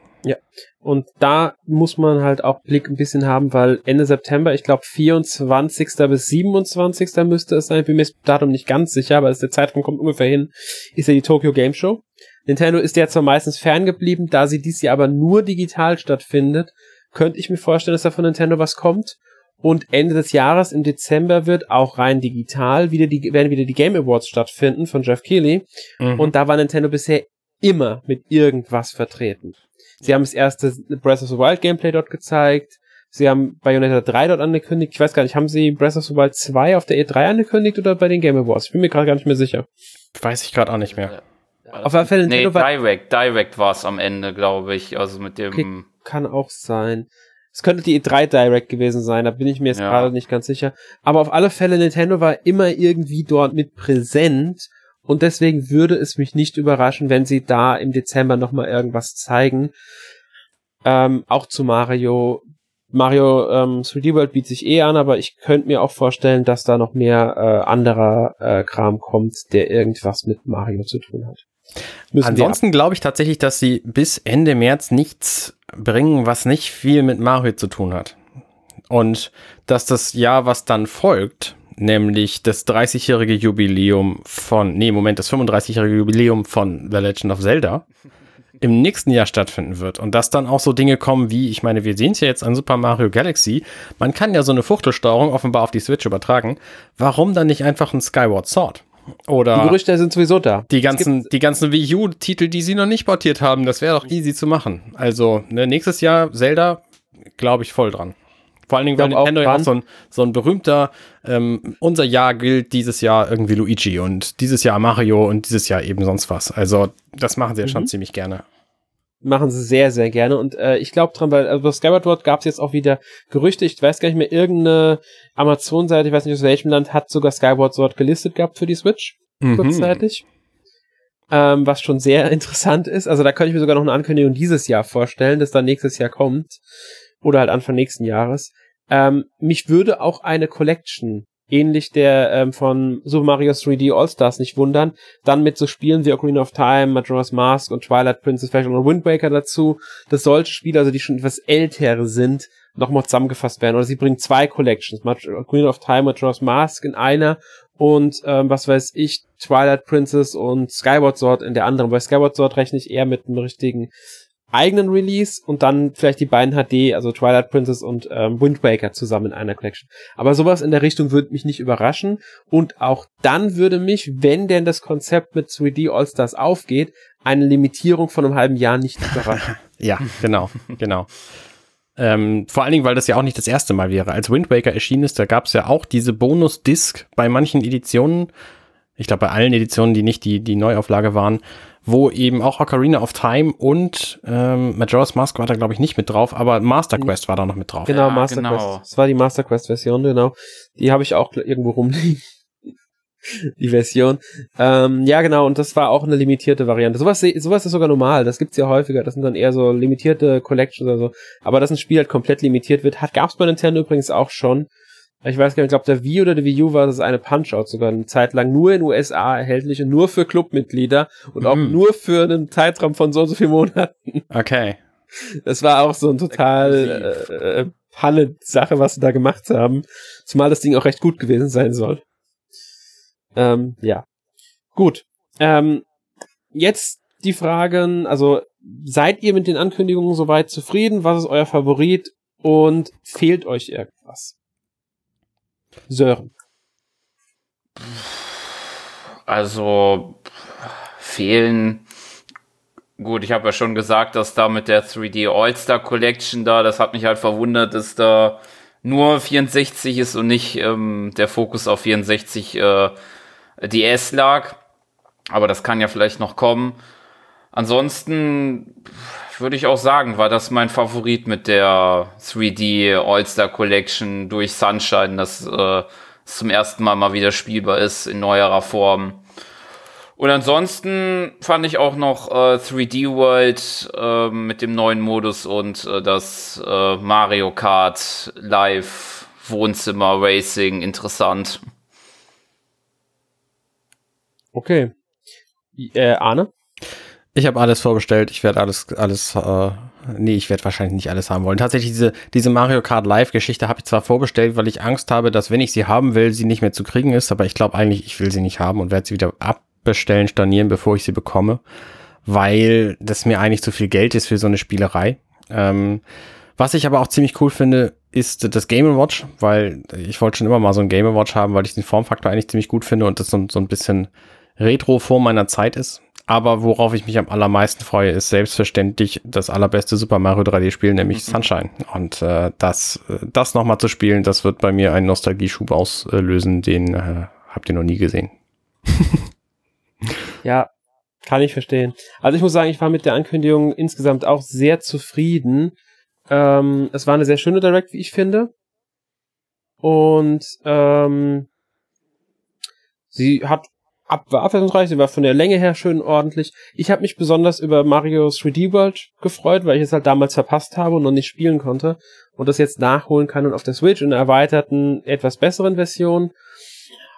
Und da muss man halt auch Blick ein bisschen haben, weil Ende September, ich glaube 24. bis 27. müsste es sein, ich bin mir das Datum nicht ganz sicher, aber der Zeitraum kommt ungefähr hin, ist ja die Tokyo Game Show. Nintendo ist ja zwar meistens ferngeblieben, da sie dies Jahr aber nur digital stattfindet, könnte ich mir vorstellen, dass da von Nintendo was kommt. Und Ende des Jahres im Dezember wird auch rein digital wieder die, werden wieder die Game Awards stattfinden von Jeff Keighley. Mhm. Und da war Nintendo bisher immer mit irgendwas vertreten. Sie haben das erste Breath of the Wild Gameplay dort gezeigt. Sie haben Bayonetta 3 dort angekündigt. Ich weiß gar nicht, haben sie Breath of the Wild 2 auf der E3 angekündigt oder bei den Game Awards? Ich bin mir gerade gar nicht mehr sicher. weiß ich gerade auch nicht mehr. Auf alle Fälle nee, Nintendo war, Direct, Direct war es am Ende, glaube ich. Also mit dem. Okay. kann auch sein. Es könnte die E3 Direct gewesen sein, da bin ich mir jetzt ja. gerade nicht ganz sicher. Aber auf alle Fälle, Nintendo war immer irgendwie dort mit präsent und deswegen würde es mich nicht überraschen, wenn sie da im Dezember nochmal irgendwas zeigen. Ähm, auch zu Mario. Mario ähm, 3D World bietet sich eh an, aber ich könnte mir auch vorstellen, dass da noch mehr äh, anderer äh, Kram kommt, der irgendwas mit Mario zu tun hat. Müssen Ansonsten glaube ich tatsächlich, dass sie bis Ende März nichts bringen, was nicht viel mit Mario zu tun hat. Und dass das Jahr, was dann folgt, nämlich das 30-jährige Jubiläum von, nee, Moment, das 35-jährige Jubiläum von The Legend of Zelda im nächsten Jahr stattfinden wird und dass dann auch so Dinge kommen wie, ich meine, wir sehen es ja jetzt an Super Mario Galaxy, man kann ja so eine Fuchtelsteuerung offenbar auf die Switch übertragen. Warum dann nicht einfach ein Skyward Sword? Oder die Gerüchte sind sowieso da. Die ganzen, die ganzen Wii U-Titel, die sie noch nicht portiert haben, das wäre doch easy zu machen. Also, ne, nächstes Jahr Zelda, glaube ich, voll dran. Vor allen Dingen, weil Nintendo ja auch so ein, so ein berühmter, ähm, unser Jahr gilt dieses Jahr irgendwie Luigi und dieses Jahr Mario und dieses Jahr eben sonst was. Also das machen sie ja mhm. schon ziemlich gerne. Machen sie sehr, sehr gerne. Und äh, ich glaube dran, weil also Skyward Sword gab es jetzt auch wieder Gerüchte. Ich weiß gar nicht mehr, irgendeine Amazon-Seite, ich weiß nicht aus welchem Land, hat sogar Skyward Sword gelistet gehabt für die Switch. Mhm. Kurzzeitig. Ähm, was schon sehr interessant ist. Also da könnte ich mir sogar noch eine Ankündigung dieses Jahr vorstellen, dass dann nächstes Jahr kommt oder halt Anfang nächsten Jahres. Ähm, mich würde auch eine Collection ähnlich der ähm, von Super Mario 3D All-Stars nicht wundern, dann mit so Spielen wie Ocarina of Time, Majora's Mask und Twilight Princess, auch noch Wind Waker dazu, dass solche Spiele, also die schon etwas ältere sind, nochmal zusammengefasst werden. Oder sie bringen zwei Collections, Ocarina of Time, Majora's Mask in einer und ähm, was weiß ich, Twilight Princess und Skyward Sword in der anderen. Bei Skyward Sword rechne ich eher mit einem richtigen eigenen Release und dann vielleicht die beiden HD, also Twilight Princess und ähm, Wind Waker zusammen in einer Collection. Aber sowas in der Richtung würde mich nicht überraschen und auch dann würde mich, wenn denn das Konzept mit 3D All-Stars aufgeht, eine Limitierung von einem halben Jahr nicht überraschen. ja, genau, genau. Ähm, vor allen Dingen, weil das ja auch nicht das erste Mal wäre. Als Wind Waker erschienen ist, da gab es ja auch diese Bonus-Disc bei manchen Editionen. Ich glaube, bei allen Editionen, die nicht die, die Neuauflage waren, wo eben auch Ocarina of Time und ähm, Majora's Mask war da, glaube ich, nicht mit drauf, aber Master Quest war da noch mit drauf. Genau, ja, Master genau. Quest. Das war die Master Quest-Version, genau. Die habe ich auch irgendwo rumliegen. die Version. Ähm, ja, genau, und das war auch eine limitierte Variante. Sowas, sowas ist sogar normal, das gibt's ja häufiger. Das sind dann eher so limitierte Collections oder so. Aber dass ein Spiel halt komplett limitiert wird, hat gab's bei Nintendo übrigens auch schon. Ich weiß gar nicht, ich glaube, der Wii oder der Wii U war das eine Punch-Out sogar eine Zeit lang nur in USA erhältlich und nur für Clubmitglieder und auch mhm. nur für einen Zeitraum von so und so vielen Monaten. Okay. Das war auch so ein total äh, äh, Palle-Sache, was sie da gemacht haben. Zumal das Ding auch recht gut gewesen sein soll. Ähm, ja. Gut. Ähm, jetzt die Fragen, also seid ihr mit den Ankündigungen soweit zufrieden? Was ist euer Favorit? Und fehlt euch irgendwas? Sören. Also fehlen. Gut, ich habe ja schon gesagt, dass da mit der 3D All-Star Collection da, das hat mich halt verwundert, dass da nur 64 ist und nicht ähm, der Fokus auf 64 äh, DS lag. Aber das kann ja vielleicht noch kommen. Ansonsten würde ich auch sagen, war das mein Favorit mit der 3D All-Star Collection durch Sunshine, dass äh, es zum ersten Mal mal wieder spielbar ist in neuerer Form. Und ansonsten fand ich auch noch äh, 3D World äh, mit dem neuen Modus und äh, das äh, Mario Kart Live Wohnzimmer Racing interessant. Okay. Äh, Arne? Ich habe alles vorbestellt. Ich werde alles, alles, äh, nee, ich werde wahrscheinlich nicht alles haben wollen. Tatsächlich, diese, diese Mario Kart Live-Geschichte habe ich zwar vorbestellt, weil ich Angst habe, dass wenn ich sie haben will, sie nicht mehr zu kriegen ist, aber ich glaube eigentlich, ich will sie nicht haben und werde sie wieder abbestellen, stornieren, bevor ich sie bekomme, weil das mir eigentlich zu viel Geld ist für so eine Spielerei. Ähm, was ich aber auch ziemlich cool finde, ist das Game Watch, weil ich wollte schon immer mal so ein Game Watch haben, weil ich den Formfaktor eigentlich ziemlich gut finde und das so, so ein bisschen Retro vor meiner Zeit ist. Aber worauf ich mich am allermeisten freue, ist selbstverständlich das allerbeste Super Mario 3D-Spiel, nämlich mhm. Sunshine. Und äh, das, das nochmal zu spielen, das wird bei mir einen Nostalgieschub auslösen, den äh, habt ihr noch nie gesehen. ja, kann ich verstehen. Also ich muss sagen, ich war mit der Ankündigung insgesamt auch sehr zufrieden. Ähm, es war eine sehr schöne Direct, wie ich finde. Und ähm, sie hat ab, war abwechslungsreich, sie war von der Länge her schön ordentlich. Ich habe mich besonders über Mario 3D World gefreut, weil ich es halt damals verpasst habe und noch nicht spielen konnte und das jetzt nachholen kann und auf der Switch in einer erweiterten, etwas besseren Version.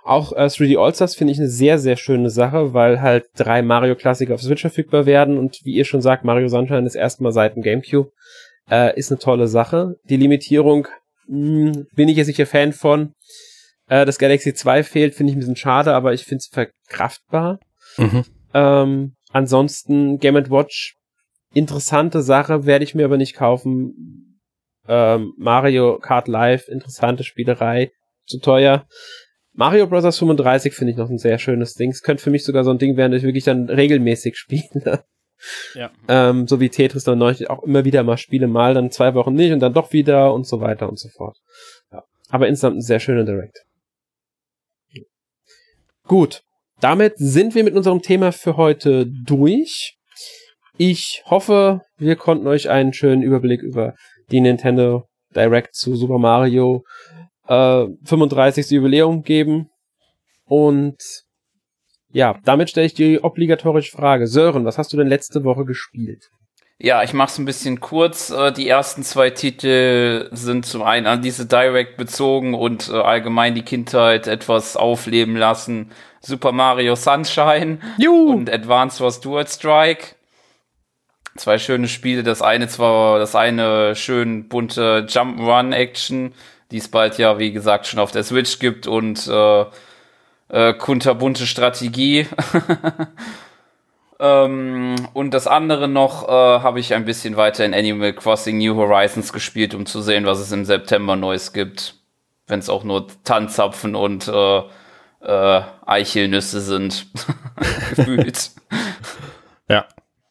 Auch äh, 3D All-Stars finde ich eine sehr, sehr schöne Sache, weil halt drei Mario-Klassiker auf Switch verfügbar werden und wie ihr schon sagt, Mario Sunshine ist erstmal seit dem Gamecube. Äh, ist eine tolle Sache. Die Limitierung mh, hm, bin ich jetzt nicht ein Fan von. Äh, das Galaxy 2 fehlt, finde ich ein bisschen schade, aber ich finde es verkraftbar. Mhm. Ähm, ansonsten Game Watch, interessante Sache, werde ich mir aber nicht kaufen. Ähm, Mario Kart Live, interessante Spielerei, zu teuer. Mario Bros. 35 finde ich noch ein sehr schönes Ding. Es könnte für mich sogar so ein Ding werden, das ich wirklich dann regelmäßig spiele. Ja. Ähm, so wie Tetris dann neulich auch immer wieder mal spiele, mal dann zwei Wochen nicht und dann doch wieder und so weiter und so fort. Ja. Aber insgesamt ein sehr schöner Direct. Gut, damit sind wir mit unserem Thema für heute durch. Ich hoffe, wir konnten euch einen schönen Überblick über die Nintendo Direct zu Super Mario äh, 35. Jubiläum geben. Und ja, damit stelle ich die obligatorische Frage. Sören, was hast du denn letzte Woche gespielt? Ja, ich mache es ein bisschen kurz. Äh, die ersten zwei Titel sind zum einen an diese Direct bezogen und äh, allgemein die Kindheit etwas aufleben lassen. Super Mario Sunshine Juhu. und Advance Wars Dual Strike. Zwei schöne Spiele. Das eine zwar, das eine schön bunte Jump'n'Run Action, die es bald ja, wie gesagt, schon auf der Switch gibt und äh, äh, kunterbunte Strategie. Ähm, und das andere noch äh, habe ich ein bisschen weiter in Animal Crossing New Horizons gespielt, um zu sehen, was es im September Neues gibt. Wenn es auch nur Tanzapfen und äh, äh, Eichelnüsse sind. Gefühlt. Ja,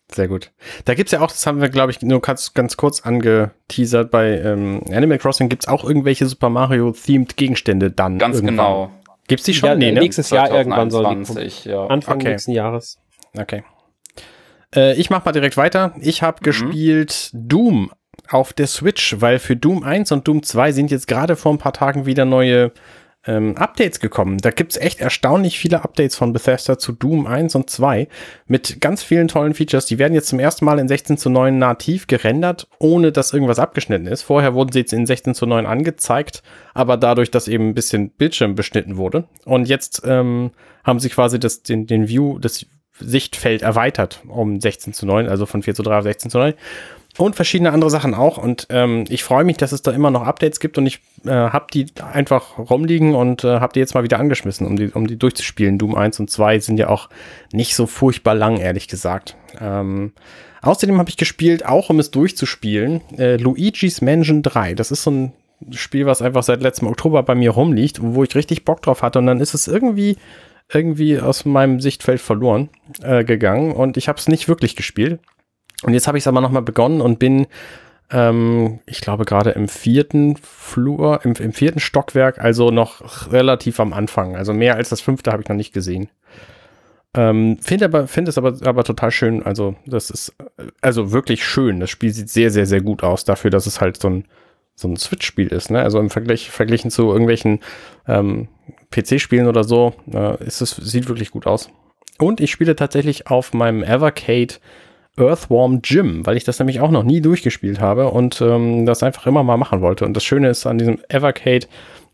sehr gut. Da gibt's ja auch, das haben wir, glaube ich, nur ganz, ganz kurz angeteasert, bei ähm, Animal Crossing gibt's auch irgendwelche Super Mario-themed Gegenstände dann. Ganz irgendwann. genau. Gibt's die schon? Ja, nee, ne? Nächstes Jahr irgendwann soll die. Ja. Anfang okay. nächsten Jahres. Okay. Äh, ich mach mal direkt weiter. Ich habe mhm. gespielt Doom auf der Switch, weil für Doom 1 und Doom 2 sind jetzt gerade vor ein paar Tagen wieder neue ähm, Updates gekommen. Da gibt's echt erstaunlich viele Updates von Bethesda zu Doom 1 und 2 mit ganz vielen tollen Features. Die werden jetzt zum ersten Mal in 16 zu 9 nativ gerendert, ohne dass irgendwas abgeschnitten ist. Vorher wurden sie jetzt in 16 zu 9 angezeigt, aber dadurch, dass eben ein bisschen Bildschirm beschnitten wurde. Und jetzt ähm, haben sie quasi das, den, den View, das Sichtfeld erweitert um 16 zu 9, also von 4 zu 3 auf 16 zu 9. Und verschiedene andere Sachen auch. Und ähm, ich freue mich, dass es da immer noch Updates gibt und ich äh, habe die einfach rumliegen und äh, habe die jetzt mal wieder angeschmissen, um die, um die durchzuspielen. Doom 1 und 2 sind ja auch nicht so furchtbar lang, ehrlich gesagt. Ähm, außerdem habe ich gespielt, auch um es durchzuspielen, äh, Luigi's Mansion 3. Das ist so ein Spiel, was einfach seit letztem Oktober bei mir rumliegt, wo ich richtig Bock drauf hatte. Und dann ist es irgendwie irgendwie aus meinem Sichtfeld verloren äh, gegangen und ich habe es nicht wirklich gespielt. Und jetzt habe ich es aber nochmal begonnen und bin, ähm, ich glaube, gerade im vierten Flur, im, im, vierten Stockwerk, also noch relativ am Anfang. Also mehr als das fünfte habe ich noch nicht gesehen. Ähm, finde aber, finde es aber, aber total schön. Also, das ist also wirklich schön. Das Spiel sieht sehr, sehr, sehr gut aus dafür, dass es halt so ein, so ein Switch-Spiel ist. Ne? Also im Vergleich, verglichen zu irgendwelchen ähm, PC-Spielen oder so, äh, ist es, sieht wirklich gut aus. Und ich spiele tatsächlich auf meinem Evercade Earthworm Gym, weil ich das nämlich auch noch nie durchgespielt habe und ähm, das einfach immer mal machen wollte. Und das Schöne ist an diesem Evercade,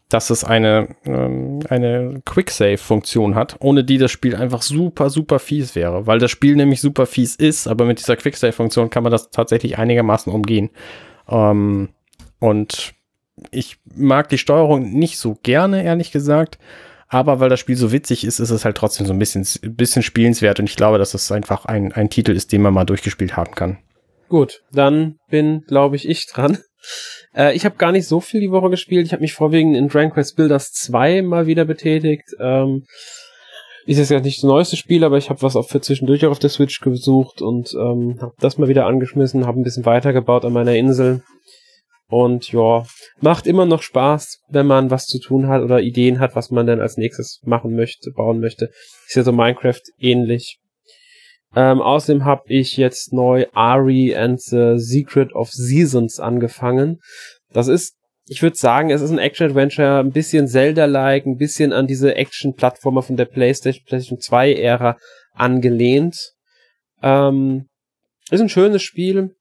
dass es eine, ähm, eine Quicksave-Funktion hat, ohne die das Spiel einfach super, super fies wäre. Weil das Spiel nämlich super fies ist, aber mit dieser Quicksave-Funktion kann man das tatsächlich einigermaßen umgehen. Ähm, und ich mag die Steuerung nicht so gerne, ehrlich gesagt. Aber weil das Spiel so witzig ist, ist es halt trotzdem so ein bisschen, bisschen spielenswert. Und ich glaube, dass es einfach ein, ein Titel ist, den man mal durchgespielt haben kann. Gut, dann bin, glaube ich, ich dran. Äh, ich habe gar nicht so viel die Woche gespielt. Ich habe mich vorwiegend in Dragon Quest Builders 2 mal wieder betätigt. Ähm, ist jetzt ja nicht das neueste Spiel, aber ich habe was auch für zwischendurch auf der Switch gesucht und ähm, habe das mal wieder angeschmissen, habe ein bisschen weitergebaut an meiner Insel. Und ja, macht immer noch Spaß, wenn man was zu tun hat oder Ideen hat, was man dann als nächstes machen möchte, bauen möchte. Ist ja so Minecraft ähnlich. Ähm, außerdem habe ich jetzt neu Ari and the Secret of Seasons angefangen. Das ist, ich würde sagen, es ist ein Action-Adventure, ein bisschen Zelda-like, ein bisschen an diese Action-Plattformer von der PlayStation, PlayStation 2-Ära angelehnt. Ähm, ist ein schönes Spiel,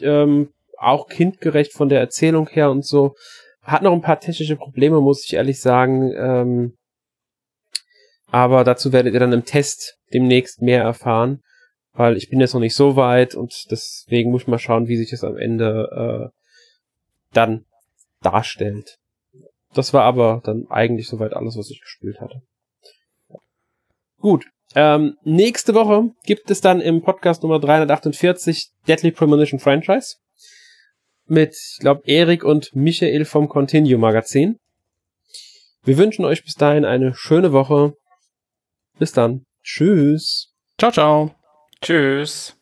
ähm, auch kindgerecht von der Erzählung her und so. Hat noch ein paar technische Probleme, muss ich ehrlich sagen. Ähm, aber dazu werdet ihr dann im Test demnächst mehr erfahren, weil ich bin jetzt noch nicht so weit und deswegen muss ich mal schauen, wie sich das am Ende äh, dann darstellt. Das war aber dann eigentlich soweit alles, was ich gespielt hatte. Gut. Ähm, nächste Woche gibt es dann im Podcast Nummer 348 Deadly Premonition Franchise mit, ich glaube, Erik und Michael vom Continue Magazin. Wir wünschen euch bis dahin eine schöne Woche. Bis dann. Tschüss. Ciao, ciao. Tschüss.